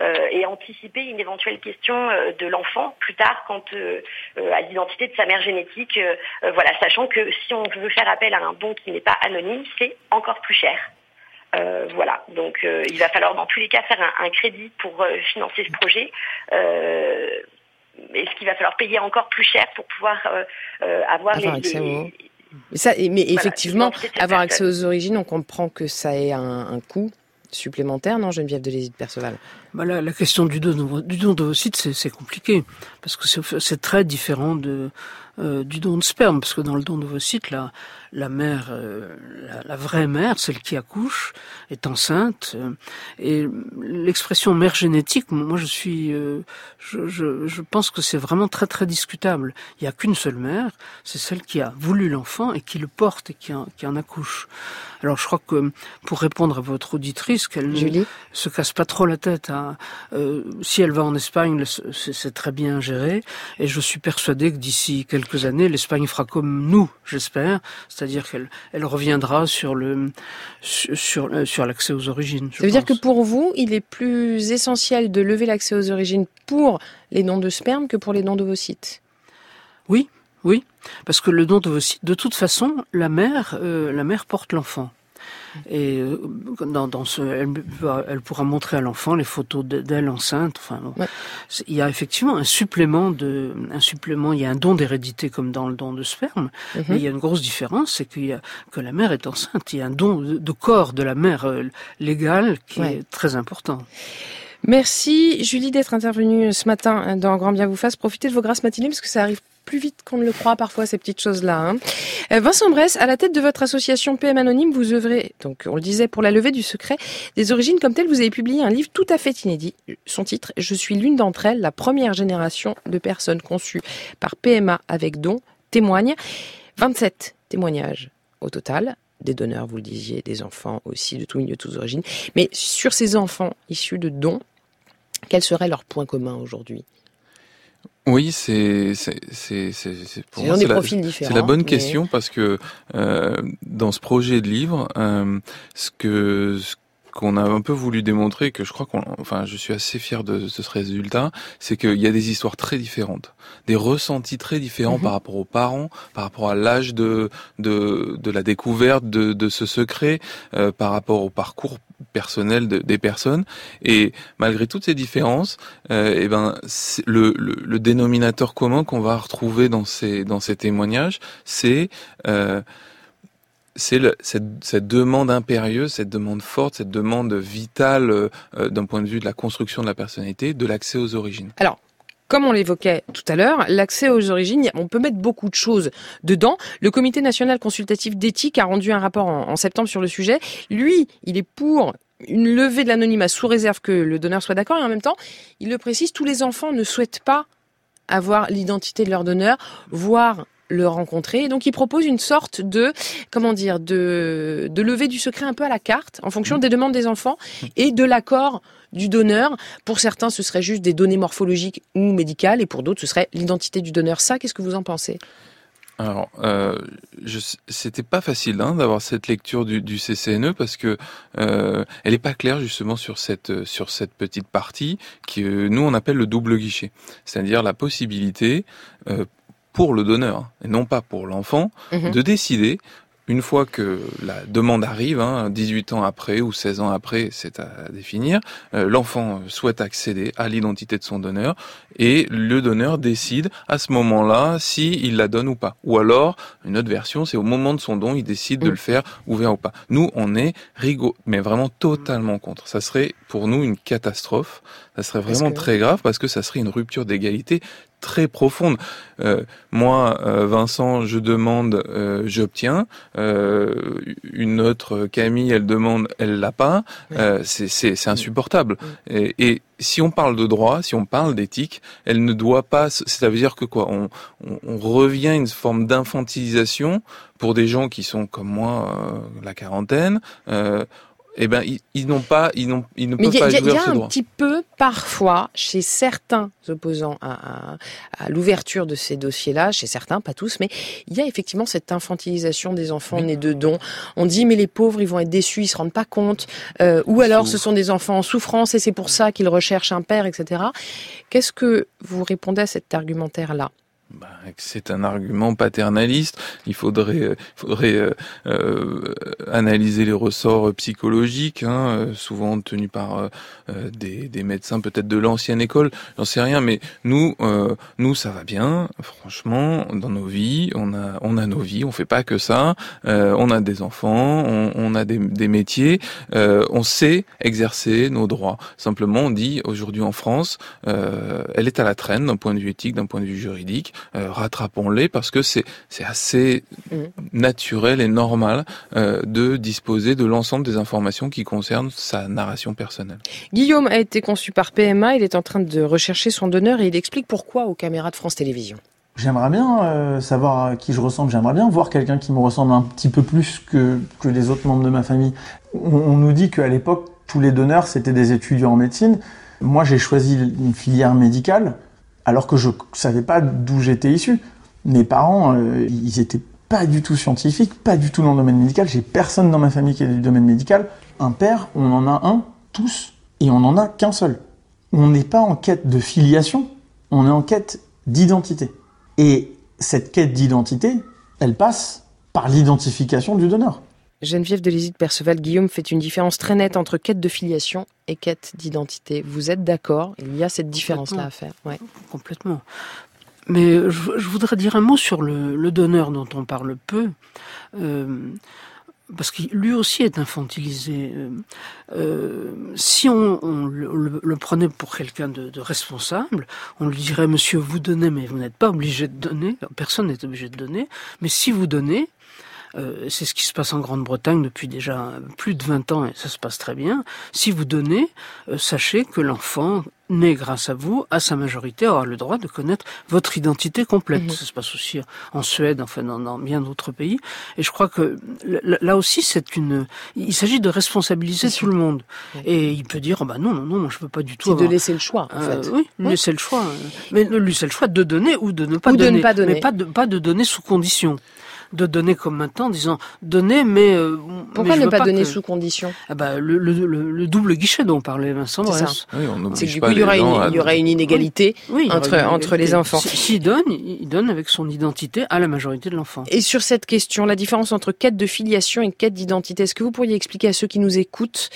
euh, et anticiper une éventuelle question euh, de l'enfant plus tard, quant euh, à l'identité de sa mère génétique Voilà, sachant que si on veut faire appel à un don qui n'est pas anonyme, c'est encore plus cher. Voilà, donc il va falloir dans tous les cas faire un, crédit pour financer ce projet est-ce qu'il va falloir payer encore plus cher pour pouvoir euh, euh avoir, avoir les, accès les... Mais, ça, mais voilà, effectivement, avoir accès aux origines, on comprend que ça ait un, un coût supplémentaire, non, Geneviève de Lézide Perceval? Bah la, la, question du don, du don d'ovocytes, c'est compliqué, parce que c'est très différent de, euh, du don de sperme, parce que dans le don d'ovocytes, la, la mère, euh, la, la, vraie mère, celle qui accouche, est enceinte, euh, et l'expression mère génétique, moi je suis, euh, je, je, je, pense que c'est vraiment très très discutable. Il n'y a qu'une seule mère, c'est celle qui a voulu l'enfant et qui le porte et qui en, qui en accouche. Alors je crois que pour répondre à votre auditrice, qu'elle ne se casse pas trop la tête. Hein. Euh, si elle va en Espagne, c'est très bien géré. Et je suis persuadé que d'ici quelques années, l'Espagne fera comme nous, j'espère. C'est-à-dire qu'elle elle reviendra sur le sur, euh, sur l'accès aux origines. Ça veut dire que pour vous, il est plus essentiel de lever l'accès aux origines pour les dons de sperme que pour les dons d'ovocytes? Oui, oui, parce que le don d'ovocytes, de toute façon, la mère, euh, la mère porte l'enfant. Et euh, dans, dans ce, elle, elle, pourra montrer à l'enfant les photos d'elle enceinte. Enfin, bon. il y a effectivement un supplément de, un supplément. Il y a un don d'hérédité comme dans le don de sperme, mhm. mais il y a une grosse différence, c'est qu'il y a que la mère est enceinte. Il y a un don de, corps de la mère euh, légale qui est très important. Merci Julie d'être intervenue ce matin dans Grand Bien vous fasse. Profitez de vos grâces matinées parce que ça arrive plus vite qu'on ne le croit parfois ces petites choses-là. Hein. Euh, Vincent Bress, à la tête de votre association PM Anonyme, vous œuvrez, donc on le disait, pour la levée du secret des origines comme tel. Vous avez publié un livre tout à fait inédit. Son titre, Je suis l'une d'entre elles, la première génération de personnes conçues par PMA avec don, témoigne 27 témoignages au total des donneurs, vous le disiez, des enfants aussi, de tous milieux, de toutes origines. Mais sur ces enfants issus de dons, quel serait leur point commun aujourd'hui? Oui, c'est pour moi la, c'est la bonne question parce que euh, dans ce projet de livre, euh, ce que ce qu'on a un peu voulu démontrer, que je crois qu'on, enfin, je suis assez fier de, ce résultat, c'est qu'il y a des histoires très différentes, des ressentis très différents mhm. par rapport aux parents, par rapport à l'âge de, de, de la découverte de, de ce secret, euh, par rapport au parcours personnel de, des personnes. Et malgré toutes ces différences, euh, et eh ben, le, le, le, dénominateur commun qu'on va retrouver dans ces, dans ces témoignages, c'est euh, c'est cette, demande impérieuse, cette demande forte, cette demande vitale euh, euh, d'un point de vue de la construction de la personnalité, de l'accès aux origines. Alors, comme on l'évoquait tout à l'heure, l'accès aux origines, on peut mettre beaucoup de choses dedans. Le Comité national consultatif d'éthique a rendu un rapport en, en, septembre sur le sujet. Lui, il est pour une levée de l'anonymat sous réserve que le donneur soit d'accord et en même temps, il le précise, tous les enfants ne souhaitent pas avoir l'identité de leur donneur, voire le rencontrer. donc il propose une sorte de comment dire de de lever du secret un peu à la carte en fonction mmh. des demandes des enfants et de l'accord du donneur. Pour certains, ce serait juste des données morphologiques ou médicales, et pour d'autres, ce serait l'identité du donneur. Ça, qu'est-ce que vous en pensez? Alors, euh, c'était pas facile hein, d'avoir cette lecture du, du, CCNE parce que euh, elle est pas claire justement sur cette sur cette petite partie qui euh, nous on appelle le double guichet, c'est-à-dire la possibilité euh, pour le donneur et non pas pour l'enfant mhm. de décider une fois que la demande arrive, hein, 18 ans après ou 16 ans après, c'est à définir, euh, l'enfant souhaite accéder à l'identité de son donneur et le donneur décide à ce moment-là si il la donne ou pas. Ou alors, une autre version, c'est au moment de son don, il décide de mm. le faire ouvert ou pas. Nous, on est rigoureux, mais vraiment totalement contre. Ça serait pour nous une catastrophe. Ça serait vraiment très grave parce que ça serait une rupture d'égalité très profonde. Euh, moi, euh, Vincent, je demande, euh, j'obtiens. Euh, une autre Camille, elle demande, elle l'a pas. c'est insupportable. Et, et, si on parle de droit, si on parle d'éthique, elle ne doit pas. Ça veut dire que quoi? On, on, on revient à une forme d'infantilisation pour des gens qui sont comme moi, la quarantaine eh ben ils, n'ont pas, ils n'ont, ils ne peuvent pas jouer Il y a, un petit peu parfois chez certains opposants à, à, l'ouverture de ces dossiers-là, chez certains, pas tous, mais il y a effectivement cette infantilisation des enfants nés de dons. On dit mais les pauvres ils vont être déçus, ils se rendent pas compte, euh, ou alors ce sont des enfants en souffrance et c'est pour ça qu'ils recherchent un père, etc. Qu'est-ce que vous répondez à cet argumentaire-là? Bah, c'est un argument paternaliste. Il faudrait, euh, faudrait euh, euh, analyser les ressorts psychologiques, hein, souvent tenus par des, des, médecins peut-être de l'ancienne école. J'en sais rien, mais nous, nous, ça va bien. Franchement, dans nos vies, on a, on a nos vies. On fait pas que ça. on a des enfants, on, on a des, des métiers. on sait exercer nos droits. Simplement, on dit aujourd'hui en France, elle est à la traîne d'un point de vue éthique, d'un point de vue juridique. Euh, rattrapons-les parce que c'est c'est assez mm. naturel et normal euh, de disposer de l'ensemble des informations qui concernent sa narration personnelle. Guillaume a été conçu par PMA, il est en train de rechercher son donneur et il explique pourquoi aux caméras de France Télévisions. J'aimerais bien euh, savoir à qui je ressemble, j'aimerais bien voir quelqu'un qui me ressemble un petit peu plus que, que les autres membres de ma famille. On, on nous dit qu'à l'époque, tous les donneurs, c'était des étudiants en médecine. Moi, j'ai choisi une filière médicale alors que je savais pas d'où j'étais issu. Mes parents, euh, ils étaient pas du tout scientifiques, pas du tout dans le domaine médical. J'ai personne dans ma famille qui est du domaine médical. Un père, on en a un, tous, et on n'en a qu'un seul. On n'est pas en quête de filiation, on est en quête d'identité. Et cette quête d'identité, elle passe par l'identification du donneur. Geneviève de de Perceval, Guillaume fait une différence très nette entre quête de filiation et quête d'identité. Vous êtes d'accord? Il y a cette différence-là à faire. Ouais. Complètement. Mais je, voudrais dire un mot sur le, donneur dont on parle peu. Euh, parce qu'il lui aussi est infantilisé. Euh, euh, si on, le, prenait pour quelqu'un de, de, responsable, on lui dirait Monsieur, vous donnez, mais vous n'êtes pas obligé de donner. Personne n'est obligé de donner. Mais si vous donnez, euh, c'est ce qui se passe en Grande-Bretagne depuis déjà plus de 20 ans et ça se passe très bien. Si vous donnez, euh, sachez que l'enfant né grâce à vous, à sa majorité, aura le droit de connaître votre identité complète. Mhm. Ça se passe aussi en Suède, enfin dans, bien d'autres pays. Et je crois que là aussi, c'est une. Il s'agit de responsabiliser tout le monde. Et il peut dire, oh bah non, non, non, moi je veux pas du tout. C'est de laisser le choix, en euh, fait. Oui, laisser le choix. Mais lui, c'est le choix de donner ou de ne pas donner. De ne pas donner. Mais pas de, pas de donner sous condition de donner comme maintenant, en disant donner, mais euh, pourquoi ne pas, donner sous condition? Ah bah, le, le, le, double guichet dont parlait Vincent Bress. C'est que du coup il y aura une, il y aura une inégalité entre entre les enfants. S'il donne, il donne avec son identité à la majorité de l'enfant. Et sur cette question, la différence entre quête de filiation et quête d'identité, est-ce que vous pourriez expliquer à ceux qui nous écoutent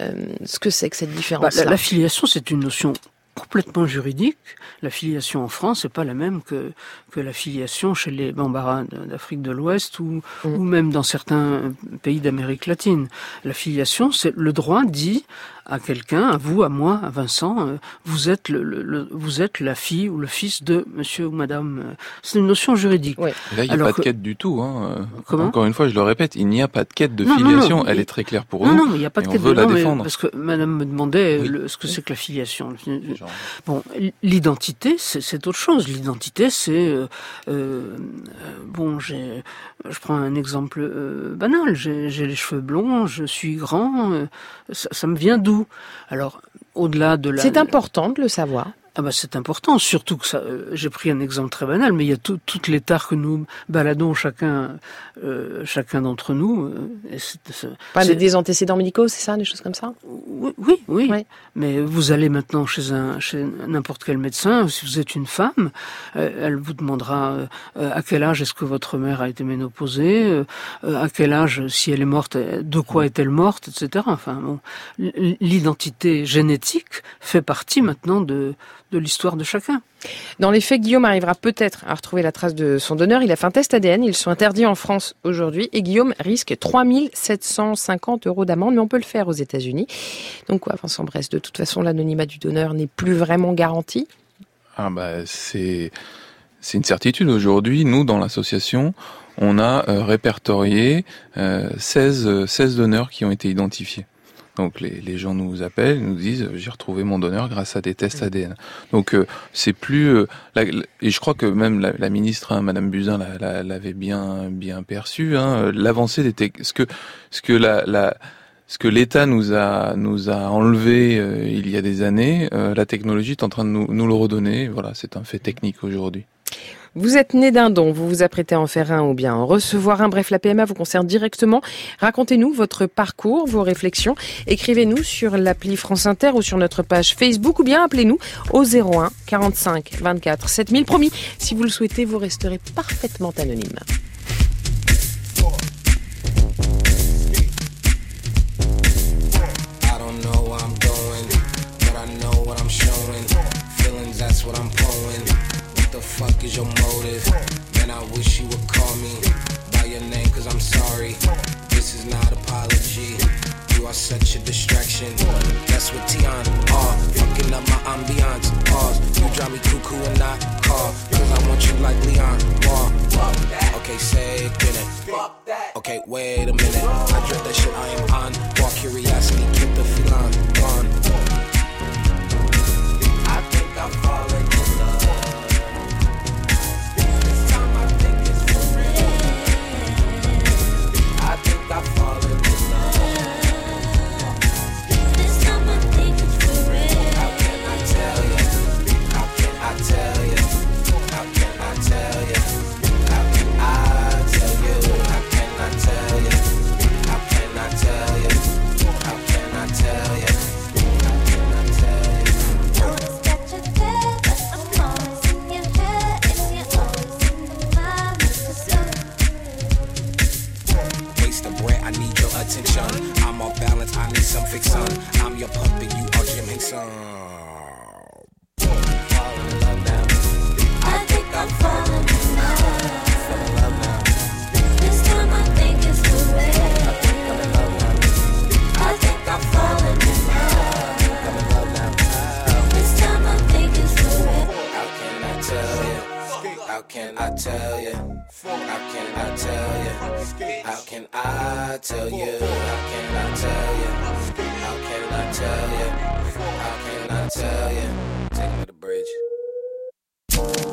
euh, ce que c'est que cette différence bah, la, la filiation, c'est une notion complètement juridique. La filiation en France n'est pas la même que, que la filiation chez les Bambara d'Afrique de l'Ouest ou, mm. ou même dans certains pays d'Amérique latine. La filiation, c'est le droit dit à quelqu'un, à vous, à moi, à Vincent, euh, vous êtes le, vous êtes la fille ou le fils de monsieur ou madame. Euh, c'est une notion juridique. Là, il n'y a pas de quête du tout. Hein. Encore une fois, je le répète, il n'y a pas de quête de filiation. Elle est très claire pour nous. Non, non, il n'y a pas de quête de la défendre. Parce que madame me demandait ce que c'est que la filiation. Bon, l'identité, c'est autre chose. L'identité, c'est euh, euh bon, j'ai, je prends un exemple banal. J'ai les cheveux blonds, je suis grand. Ça, ça me vient d'où? C'est important de le savoir. Ah bah c'est important, surtout que ça. Euh, j'ai pris un exemple très banal, mais il y a toutes les tares que nous baladons chacun, euh, chacun d'entre nous. Euh, Pas des antécédents médicaux, c'est ça, des choses comme ça? Oui, oui, oui. Mais vous allez maintenant chez un, chez n'importe quel médecin. Si vous êtes une femme, elle vous demandera à quel âge est-ce que votre mère a été ménopausée, à quel âge, si elle est morte, de quoi est-elle morte, etc. Enfin, bon, l'identité génétique fait partie maintenant de de l'histoire de chacun. Dans les faits, Guillaume arrivera peut-être à retrouver la trace de son donneur. Il a fait un test ADN, ils sont interdits en France aujourd'hui et Guillaume risque 3750 euros d'amende, mais on peut le faire aux États-Unis. Donc quoi, Vincent Brest, de toute façon, l'anonymat du donneur n'est plus vraiment garanti Ah bah c'est c'est une certitude aujourd'hui. Nous, dans l'association, on a euh, répertorié 16, euh, 16 donneurs qui ont été identifiés. Donc les, les, gens nous appellent, nous disent j'ai retrouvé mon donneur grâce à des tests ADN. Donc euh, c'est plus euh, et je crois que même la, la ministre, hein, Madame Buzyn, l'avait bien bien perçu. Hein, L'avancée des ce que ce que la, la ce que l'État nous a nous a enlevé euh, il y a des années, la technologie est en train de nous, nous le redonner. Voilà, c'est un fait technique aujourd'hui. Vous êtes né d'un don, vous vous apprêtez à en faire un ou bien en recevoir un. Bref, la PMA vous concerne directement. Racontez-nous votre parcours, vos réflexions. Écrivez-nous sur l'appli France Inter ou sur notre page Facebook ou bien appelez-nous au 01 45 24 7000. Promis, si vous le souhaitez, vous resterez parfaitement anonyme. Is your motive? Man, I wish you would call me by your name, cause I'm sorry. This is not apology. You are such a distraction. That's what Tiana are. Fucking up my ambiance. Pause. You drive me cuckoo and not call. Cause I want you like Leon. Wall. Okay, say it, get it. Okay, wait a minute. I dread that shit I am on. Walk curiosity, keep the feline. I think I'm falling. Some fiction. I'm your puppet, you are Jim Henson. I think I'm falling in love. This time I think it's the way. I think I'm falling in love. This time I think it's the way. How can I tell you? How can I tell you? How can I tell you? How can I tell you? How can I tell you? Can I tell you? How can I tell you? Take me to the bridge.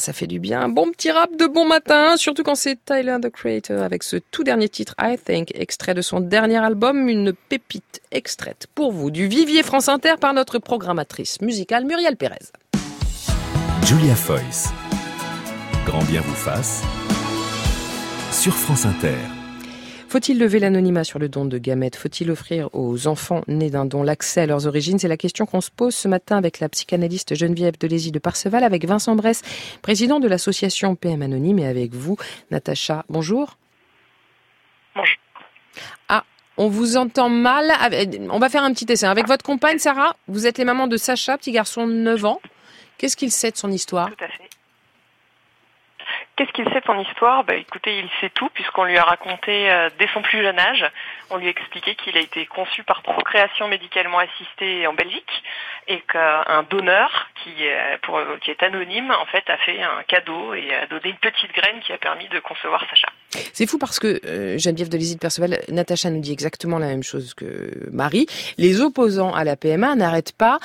Ça fait du bien. Bon petit rap de bon matin, surtout quand c'est Tyler the Creator avec ce tout dernier titre I Think, extrait de son dernier album, une pépite extraite pour vous du Vivier France Inter par notre programmatrice musicale Muriel Pérez. Julia Foyce. Grand bien vous fasse. Sur France Inter. Faut-il lever l'anonymat sur le don de gamètes? Faut-il offrir aux enfants nés d'un don l'accès à leurs origines? C'est la question qu'on se pose ce matin avec la psychanalyste Geneviève Delézy de Parseval, avec Vincent Bress, président de l'association PM Anonyme, et avec vous, Natacha. Bonjour. Bonjour. Ah, on vous entend mal. On va faire un petit essai. Avec votre compagne, Sarah, vous êtes les mamans de Sacha, petit garçon de 9 ans. Qu'est-ce qu'il sait de son histoire? Tout à fait. Qu'est-ce qu'il sait de son histoire? Bah, Écoutez, il sait tout puisqu'on lui a raconté euh, dès son plus jeune âge. On lui a expliqué qu'il a été conçu par procréation médicalement assistée en Belgique et qu'un donneur qui, est- anonyme en fait a fait un cadeau et a donné une petite graine qui a permis de concevoir Sacha. C'est fou parce que euh, Geneviève de Perceval, Natacha nous dit exactement la même chose que Marie. Les opposants à la PMA n'arrêtent pas,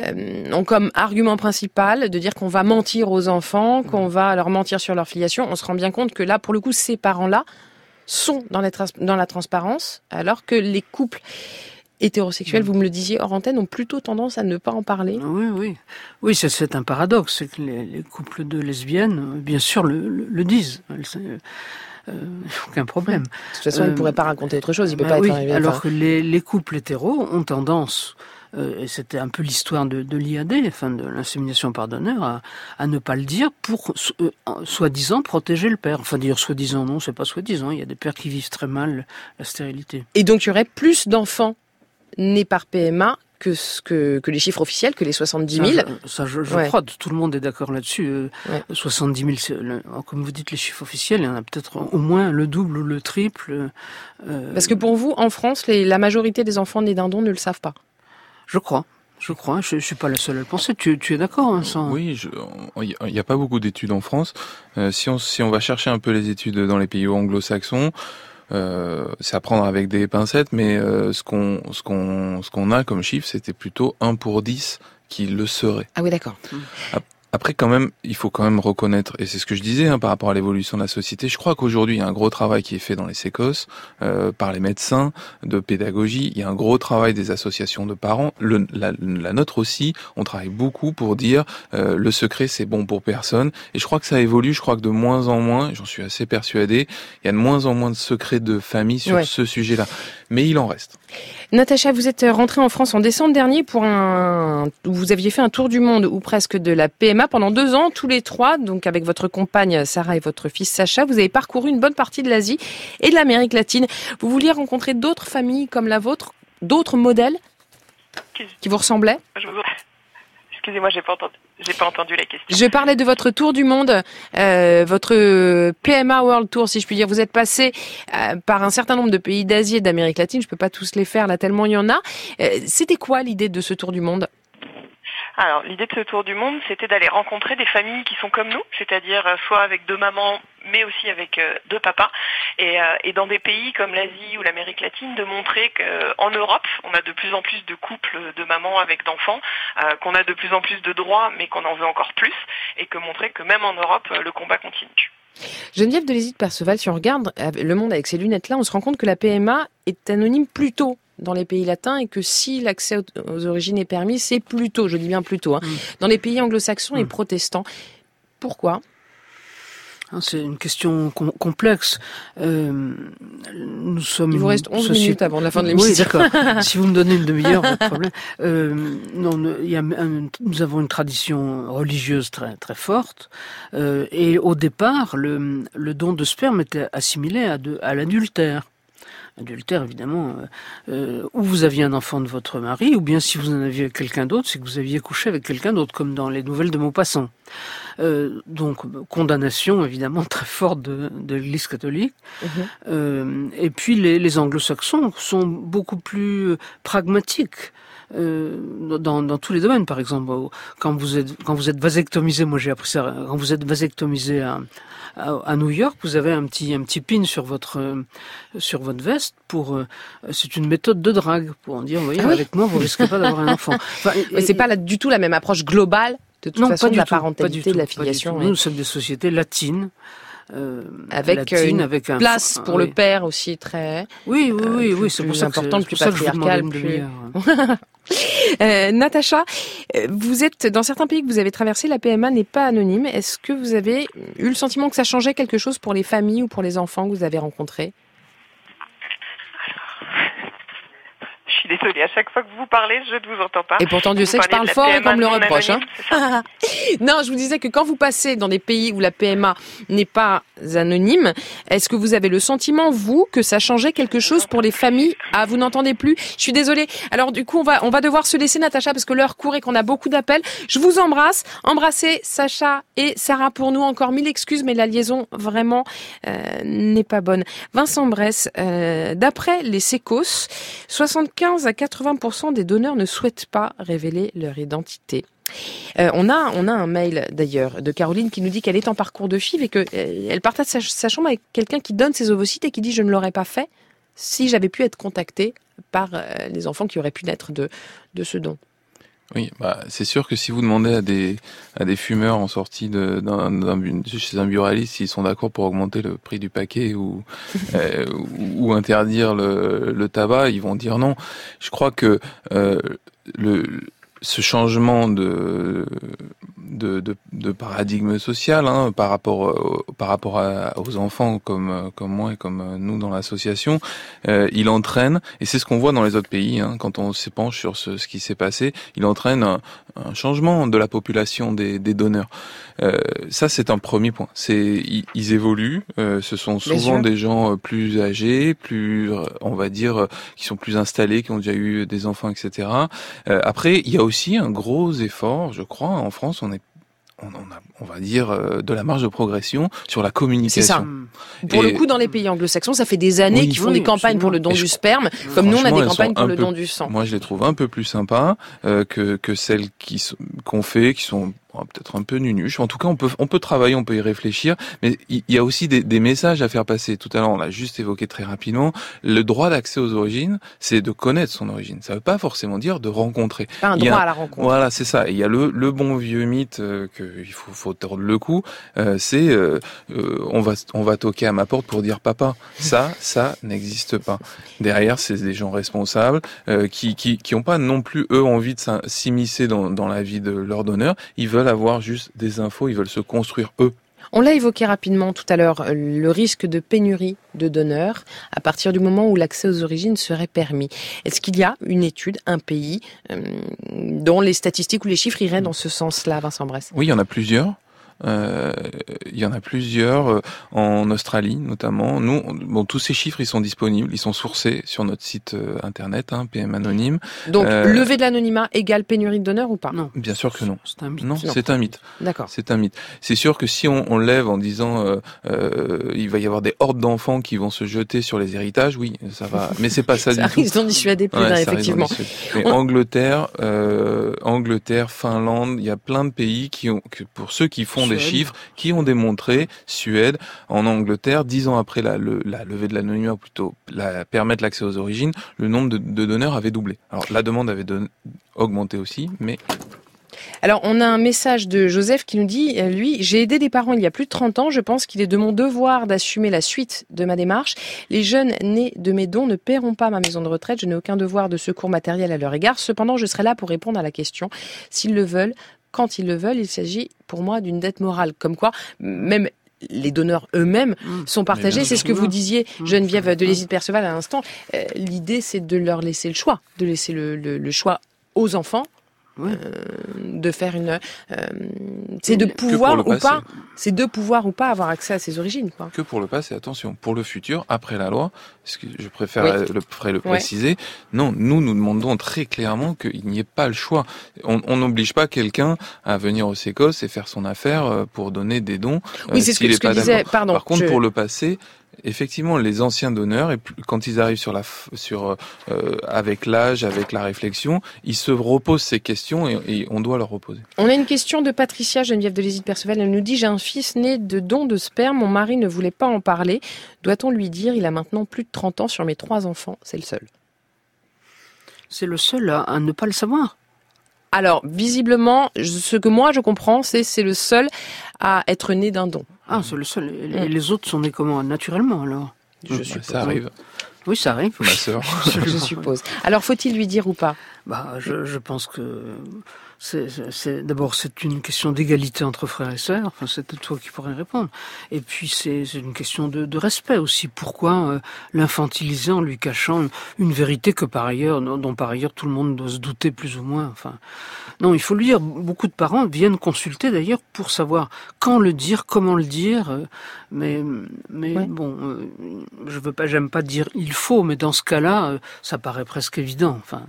euh, ont comme argument principal de dire qu'on va mentir aux enfants, qu'on va leur mentir sur leur filiation. On se rend bien compte que là, pour le coup, ces parents-là sont dans la, trans- dans la transparence, alors que les couples hétérosexuels, vous me le disiez hors antenne, ont plutôt tendance à ne pas en parler. Oui, oui. Oui, c'est- un paradoxe. Que les, les couples de lesbiennes, euh, bien sûr, le, le- le disent. Elles, euh, aucun problème. De toute façon, il ne Euh, pourrait pas raconter autre chose. Il peut bah pas oui, être arrivé. Alors que les, les couples hétéros ont tendance, euh, et c'était un peu l'histoire de, de l'IAD, enfin de l'insémination par donneur, à, à ne pas le dire pour so- euh, soi-disant protéger le père. Enfin dire soi-disant, non, c'est pas soi-disant. Il y a des pères qui vivent très mal la stérilité. Et donc, il y aurait plus d'enfants nés par PMA que, ce que, que les chiffres officiels, que les 70 000. Ça, je, ça, je, je Ouais. crois, tout le monde est d'accord là-dessus. Euh, 70 000, c'est le- comme vous dites, les chiffres officiels, il y en a peut-être au moins le double ou le triple. euh, Parce que pour vous, en France, les- la majorité des enfants nés d'un don ne le savent pas. Je crois. Je crois. Je, je suis pas la seule à le penser. Tu, tu es d'accord, Vincent? Oui, il n'y a pas beaucoup d'études en France. Euh, si, on, si on va chercher un peu les études dans les pays anglo-saxons, euh, c'est à prendre avec des pincettes, mais euh, ce qu'on ce qu'on ce qu'on a comme chiffre, c'était plutôt 1 pour 10 qui le serait. Ah oui, d'accord. Ap- Après, quand même, il faut quand même reconnaître, et c'est ce que je disais hein, par rapport à l'évolution de la société. Je crois qu'aujourd'hui, il y a un gros travail qui est fait dans les sécos euh, par les médecins de pédagogie. Il y a un gros travail des associations de parents. Le, la, la nôtre aussi, on travaille beaucoup pour dire euh, le secret, c'est bon pour personne. Et je crois que ça évolue. Je crois que de moins en moins, j'en suis assez persuadé, il y a de moins en moins de secrets de famille sur Ouais. ce sujet-là. Mais il en reste. Natacha, vous êtes rentrée en France en décembre dernier pour un. Vous aviez fait un tour du monde ou presque de la PMA pendant deux ans, tous les trois, donc avec votre compagne Sarah et votre fils Sacha. Vous avez parcouru une bonne partie de l'Asie et de l'Amérique latine. Vous vouliez rencontrer d'autres familles comme la vôtre, d'autres modèles qui vous ressemblaient? Je vous, Excusez-moi, j'ai pas entendu, j'ai pas entendu la question. Je parlais de votre tour du monde, euh, votre PMA World Tour, si je puis dire. Vous êtes passé euh, par un certain nombre de pays d'Asie et d'Amérique latine. Je peux pas tous les faire là tellement il y en a. Euh, C'était quoi l'idée de ce tour du monde? Alors, l'idée de ce tour du monde, c'était d'aller rencontrer des familles qui sont comme nous, c'est-à-dire euh, soit avec deux mamans, mais aussi avec euh, deux papas, et, euh, et dans des pays comme l'Asie ou l'Amérique latine, de montrer qu'en Europe, on a de plus en plus de couples de mamans avec d'enfants, euh, qu'on a de plus en plus de droits, mais qu'on en veut encore plus, et que montrer que même en Europe, le combat continue. Geneviève de Perceval, si on regarde le monde avec ces lunettes-là, on se rend compte que la PMA est anonyme plutôt dans les pays latins et que si l'accès aux- origines est permis, c'est plutôt, je dis bien plutôt, hein, dans les pays anglo-saxons et protestants. Pourquoi? C'est une question com- complexe. Euh, nous sommes. Il vous reste une 11 société- minutes avant la fin de Oui, l'émission. d'accord. si vous me donnez une demi-heure, pas de problème. Euh, non, il y a un- nous avons une tradition religieuse très très forte, euh, et au départ, le, le don de sperme était assimilé à, de, à l'adultère. Adultère, évidemment, euh, euh, ou vous aviez un enfant de votre mari, ou bien si vous en aviez avec quelqu'un d'autre, c'est que vous aviez couché avec quelqu'un d'autre, comme dans les nouvelles de Maupassant. Euh, donc, condamnation évidemment très forte de, de l'Église catholique. Euh, et puis les, les anglo-saxons sont beaucoup plus pragmatiques. Euh, dans, dans tous les domaines, par exemple, quand vous êtes quand vous êtes vasectomisé, moi j'ai appris ça, quand vous êtes vasectomisé à, à, à New York, vous avez un petit un petit pin sur votre euh, sur votre veste pour euh, c'est une méthode de drague pour en dire, vous voyez, Ah oui avec moi vous risquez pas d'avoir un enfant. Enfin, c'est pas là, du tout la même approche globale de toute non, façon pas de du la tout, pas du parentalité, tout, de la filiation. nous sommes des sociétés latines. Euh, avec euh, latines, une avec un place pour le père aussi très Oui, oui, oui, plus- oui, c'est plus important, plus patriarcal, plus. Euh, Natacha, euh, vous êtes dans certains pays que vous avez traversés, la PMA n'est pas anonyme. Est-ce que vous avez eu le sentiment que ça changeait quelque chose pour les familles ou pour les enfants que vous avez rencontrés? Désolée, à chaque fois que vous parlez, je ne vous entends pas. Et pourtant, Dieu sait que je parle fort et qu'on me le reproche. hein. non, je vous disais que quand vous passez dans des pays où la PMA n'est pas anonyme, est-ce que vous avez le sentiment, vous, que ça changeait quelque chose pour les familles? Ah, vous n'entendez plus? Je suis désolée. Alors du coup, on va, on va devoir se laisser, Natacha, parce que l'heure court et qu'on a beaucoup d'appels. Je vous embrasse. Embrassez Sacha et Sarah pour nous. Encore mille excuses, mais la liaison, vraiment, euh, n'est pas bonne. Vincent Bress, euh, d'après les sécos, 75 à 80% des donneurs ne souhaitent pas révéler leur identité. Euh, on a on a un mail d'ailleurs de Caroline qui nous dit qu'elle est en parcours de FIV et que euh, partage sa, sa chambre avec quelqu'un qui donne ses ovocytes et qui dit je ne l'aurais pas fait si j'avais pu être contactée par euh, les enfants qui auraient pu naître de de ce don. Oui, bah, c'est sûr que si vous demandez à des à des fumeurs en sortie de, d'un, d'un chez un buraliste s'ils sont d'accord pour augmenter le prix du paquet ou euh, ou, ou interdire le, le tabac, ils vont dire non. Je crois que euh, le ce changement de de, de, de paradigme social hein, par rapport euh, par rapport aux enfants comme euh, comme moi et comme euh, nous dans l'association, euh, il entraîne et c'est ce qu'on voit dans les autres pays hein, quand on s'épanche sur ce, ce qui s'est passé, il entraîne un changement de la population des, des donneurs. Euh, ça c'est un premier point. C'est ils, ils évoluent. euh, ce sont souvent des gens euh, plus âgés, plus euh, on va dire euh, qui sont plus installés, qui ont déjà eu des enfants, etc. Euh, après, il y a aussi un gros effort, je crois, en France, on est on, on a, on va dire, euh, de la marge de progression sur la communication. Pour Et- le coup, dans les pays anglo-saxons, ça fait des années Oui, qu'ils font oui, des campagnes pour le don du sperme, comme nous on a des campagnes pour le peu- don du sang. Moi, je les trouve un peu plus sympas euh, que que celles qui sont- qu'on fait, qui sont bon, peut-être un peu nunuches. En tout cas, on peut on peut travailler, on peut y réfléchir, mais il y a aussi des, des messages à faire passer. Tout à l'heure, on l'a juste évoqué très rapidement. Le droit d'accès aux origines, c'est de connaître son origine. Ça veut pas forcément dire de rencontrer. Pas un Il y a- droit à la rencontre. Voilà, c'est ça. Et il y a le, le bon vieux mythe euh, que il faut, faut tordre le cou. euh, c'est euh, euh, on va on va toquer à ma porte pour dire papa. Ça ça n'existe pas. Derrière, c'est des gens responsables euh, qui qui qui ont pas non plus eux envie de s'immiscer dans dans la vie de leur donneur. Ils veulent avoir juste des infos. Ils veulent se construire eux. On l'a évoqué rapidement tout à l'heure, euh, le risque de pénurie de donneurs à partir du moment où l'accès aux origines serait permis. Est-ce qu'il y a une étude, un pays, euh, dont les statistiques ou les chiffres iraient dans ce sens-là, Vincent Bress Oui, il y en a plusieurs. Euh, il y en a plusieurs euh, en Australie notamment. Nous, on- bon, tous ces chiffres ils sont disponibles, ils sont sourcés sur notre site euh, internet, hein, PM Anonyme. Donc, Euh, lever de l'anonymat égale pénurie de donneurs ou pas? Non. Bien sûr que non. C'est un mythe. Non, c'est un mythe. D'accord. C'est un mythe. C'est sûr que si on, on lève en disant euh, euh, il va y avoir des hordes d'enfants qui vont se jeter sur les héritages, oui, ça va. Mais c'est pas ça, Ça du tout. risque d'en dissuader plus Ouais, effectivement. Mais On- Angleterre, euh, Angleterre, Finlande, il y a plein de pays qui ont, que pour ceux qui font des chiffres, qui ont démontré, Suède, en Angleterre, dix ans après la, le- la levée de l'anonymat, plutôt la, permettre l'accès aux origines, le nombre de, de donneurs avait doublé. Alors la demande avait don- augmenté aussi, mais Alors, on a un message de Joseph qui nous dit, euh, lui, j'ai aidé des parents il y a plus de 30 ans, je pense qu'il est de mon devoir d'assumer la suite de ma démarche. Les jeunes nés de mes dons ne paieront pas ma maison de retraite, je n'ai aucun devoir de secours matériel à leur égard. Cependant, je serai là pour répondre à la question. S'ils le veulent, quand ils le veulent, il s'agit pour moi d'une dette morale. Comme quoi, même les donneurs eux-mêmes Mmh. sont partagés. C'est ce que vous disiez, Mmh. Geneviève de Léside Perceval à l'instant. Euh, L'idée, c'est de leur laisser le choix, de laisser le, le- le choix aux enfants Euh, de faire une. euh, c'est de pouvoir ou passé. pas. C'est de pouvoir ou pas avoir accès à ses origines, quoi. que pour le passé, attention, pour le futur, après la loi, parce que je préfère Oui. le, le Ouais. préciser, non, nous, nous demandons très clairement qu'il n'y ait pas le choix. On n'oblige pas quelqu'un à venir au SECOS et faire son affaire euh, pour donner des dons. Oui, c'est ce que, ce disait. d'accord. Pardon. Par contre, je- pour le passé, effectivement, les anciens donneurs, quand ils arrivent sur la, f- sur, euh, avec l'âge, avec la réflexion, ils se reposent ces questions et, et on doit leur reposer. On a une question de Patricia Geneviève de Léside Perceval. Elle nous dit J'ai un fils né de dons de sperme. Mon mari ne voulait pas en parler. Doit-on lui dire Il a maintenant plus de 30 ans sur mes trois enfants? C'est le seul. C'est le seul à, à ne pas le savoir. Alors, visiblement, ce que moi je comprends, c'est c'est le seul à être né d'un don. Ah, c'est le seul. Et, Mm. les autres sont nés comment? Naturellement, alors? Je Ouais, suppose. ça arrive, Oui, ça arrive. ma sœur. Je suppose. Alors, faut-il lui dire ou pas? Bah, je, je pense que c'est, d'abord c'est une question d'égalité entre frères et sœurs. Enfin, c'est toi qui pourrais répondre. Et puis c'est, c'est une question de, de respect aussi. Pourquoi euh, l'infantiliser en lui cachant une, une vérité que par ailleurs, dont, par ailleurs tout le monde doit se douter plus ou moins. Enfin, non, il faut le dire. Beaucoup de parents viennent consulter d'ailleurs pour savoir quand le dire, comment le dire. euh, Mais, mais Ouais. bon, euh, je veux pas, j'aime pas dire il faut, mais dans ce cas-là, euh, ça paraît presque évident. Enfin,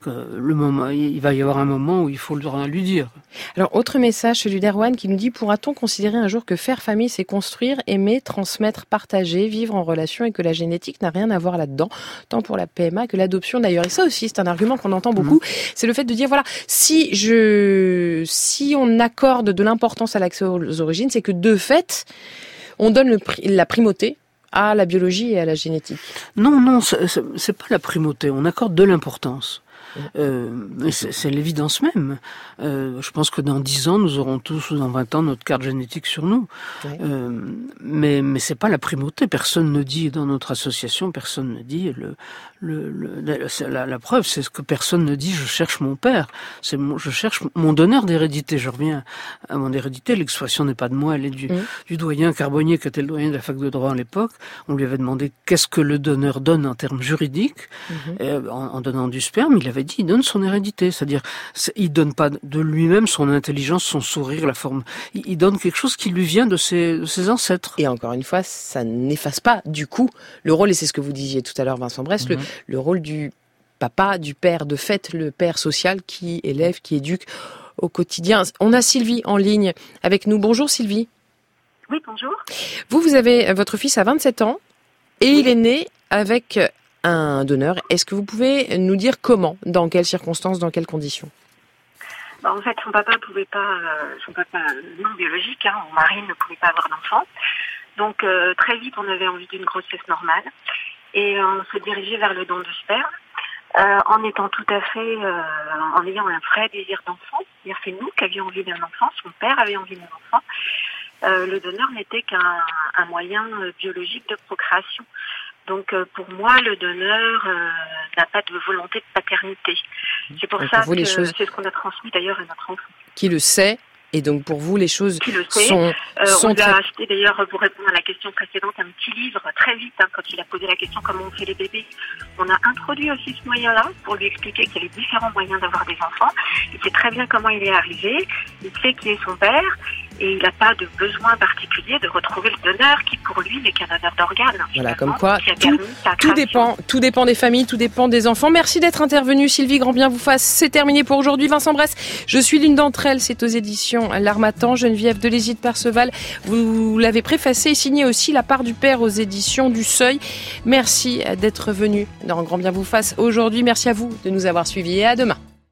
que le moment, il va y avoir un moment où il faut le lui dire. Alors, autre message, celui d'Erwan qui nous dit Pourra-t-on considérer un jour que faire famille, c'est construire, aimer, transmettre, partager, vivre en relation et que la génétique n'a rien à voir là-dedans, tant pour la PMA que l'adoption d'ailleurs Et ça aussi, c'est un argument qu'on entend beaucoup. C'est le fait de dire voilà, si je, si on accorde de l'importance à l'accès aux origines, c'est que de fait, on donne le pri- la primauté à la biologie et à la génétique. Non, non, c'est pas la primauté. On accorde de l'importance. Euh, c'est l'évidence même. Euh, je pense que dans 10 ans, nous aurons tous, ou dans 20 ans, notre carte génétique sur nous. Euh, mais mais c'est pas la primauté. Personne ne dit dans notre association, personne ne dit le, le, le- la, la preuve, c'est ce que personne ne dit. Je cherche mon père. C'est mon, je cherche mon donneur d'hérédité. Je reviens à mon hérédité. L'expression n'est pas de moi, elle est du, Mm. du doyen Carbonnier, qui était le doyen de la fac de droit à l'époque. On lui avait demandé qu'est-ce que le donneur donne en termes juridiques. Euh, en, en donnant du sperme, il avait dit il donne son hérédité, c'est-à-dire c'est- il donne pas de lui-même son intelligence, son sourire, la forme. Il, il donne quelque chose qui lui vient de ses, de ses ancêtres. Et encore une fois, ça n'efface pas du coup le rôle, et c'est ce que vous disiez tout à l'heure, Vincent Brest, le, le rôle du papa, du père, de fait, le père social qui élève, qui éduque au quotidien. On a Sylvie en ligne avec nous. Bonjour Sylvie. Oui, bonjour. Vous, vous avez votre fils à 27 ans et il est né avec un donneur. Est-ce que vous pouvez nous dire comment, dans quelles circonstances, dans quelles conditions? Bah, en fait, son papa pouvait pas, euh, son papa non biologique, hein, mon mari ne pouvait pas avoir d'enfant. Donc euh, très vite, on avait envie d'une grossesse normale et on se dirigeait vers le don de sperme. euh, en étant tout à fait, euh, en ayant un vrai désir d'enfant, c'est nous qui avions envie d'un enfant, son père avait envie d'un enfant. Euh, le donneur n'était qu'un un moyen euh, biologique de procréation. Donc euh, pour moi, le donneur euh, n'a pas de volonté de paternité. C'est pour ça pour vous, que c'est ce qu'on a transmis d'ailleurs à notre enfant. Qui le sait et donc pour vous, les choses Qui le sait. sont, Euh, sont on lui a très- acheté d'ailleurs, pour répondre à la question précédente, un petit livre très vite, hein, quand il a posé la question comment on fait les bébés. On a introduit aussi ce moyen-là pour lui expliquer qu'il y avait différents moyens d'avoir des enfants. Il sait très bien comment il est arrivé, il sait qui est son père, et il n'a pas de besoin particulier de retrouver le donneur qui pour lui n'est qu'un donneur d'organes. Voilà, comme quoi tout, tout dépend, tout dépend des familles, tout dépend des enfants. Merci d'être intervenu, Sylvie Grandbien vous fasse. C'est terminé pour aujourd'hui. Vincent Bresse, je suis l'une d'entre elles. C'est aux éditions L'Armatan. Geneviève de Perceval, vous l'avez préfacé et signé aussi La part du père aux éditions du Seuil. Merci d'être venu dans Grand Bien vous fasse aujourd'hui. Merci à vous de nous avoir suivis et à demain.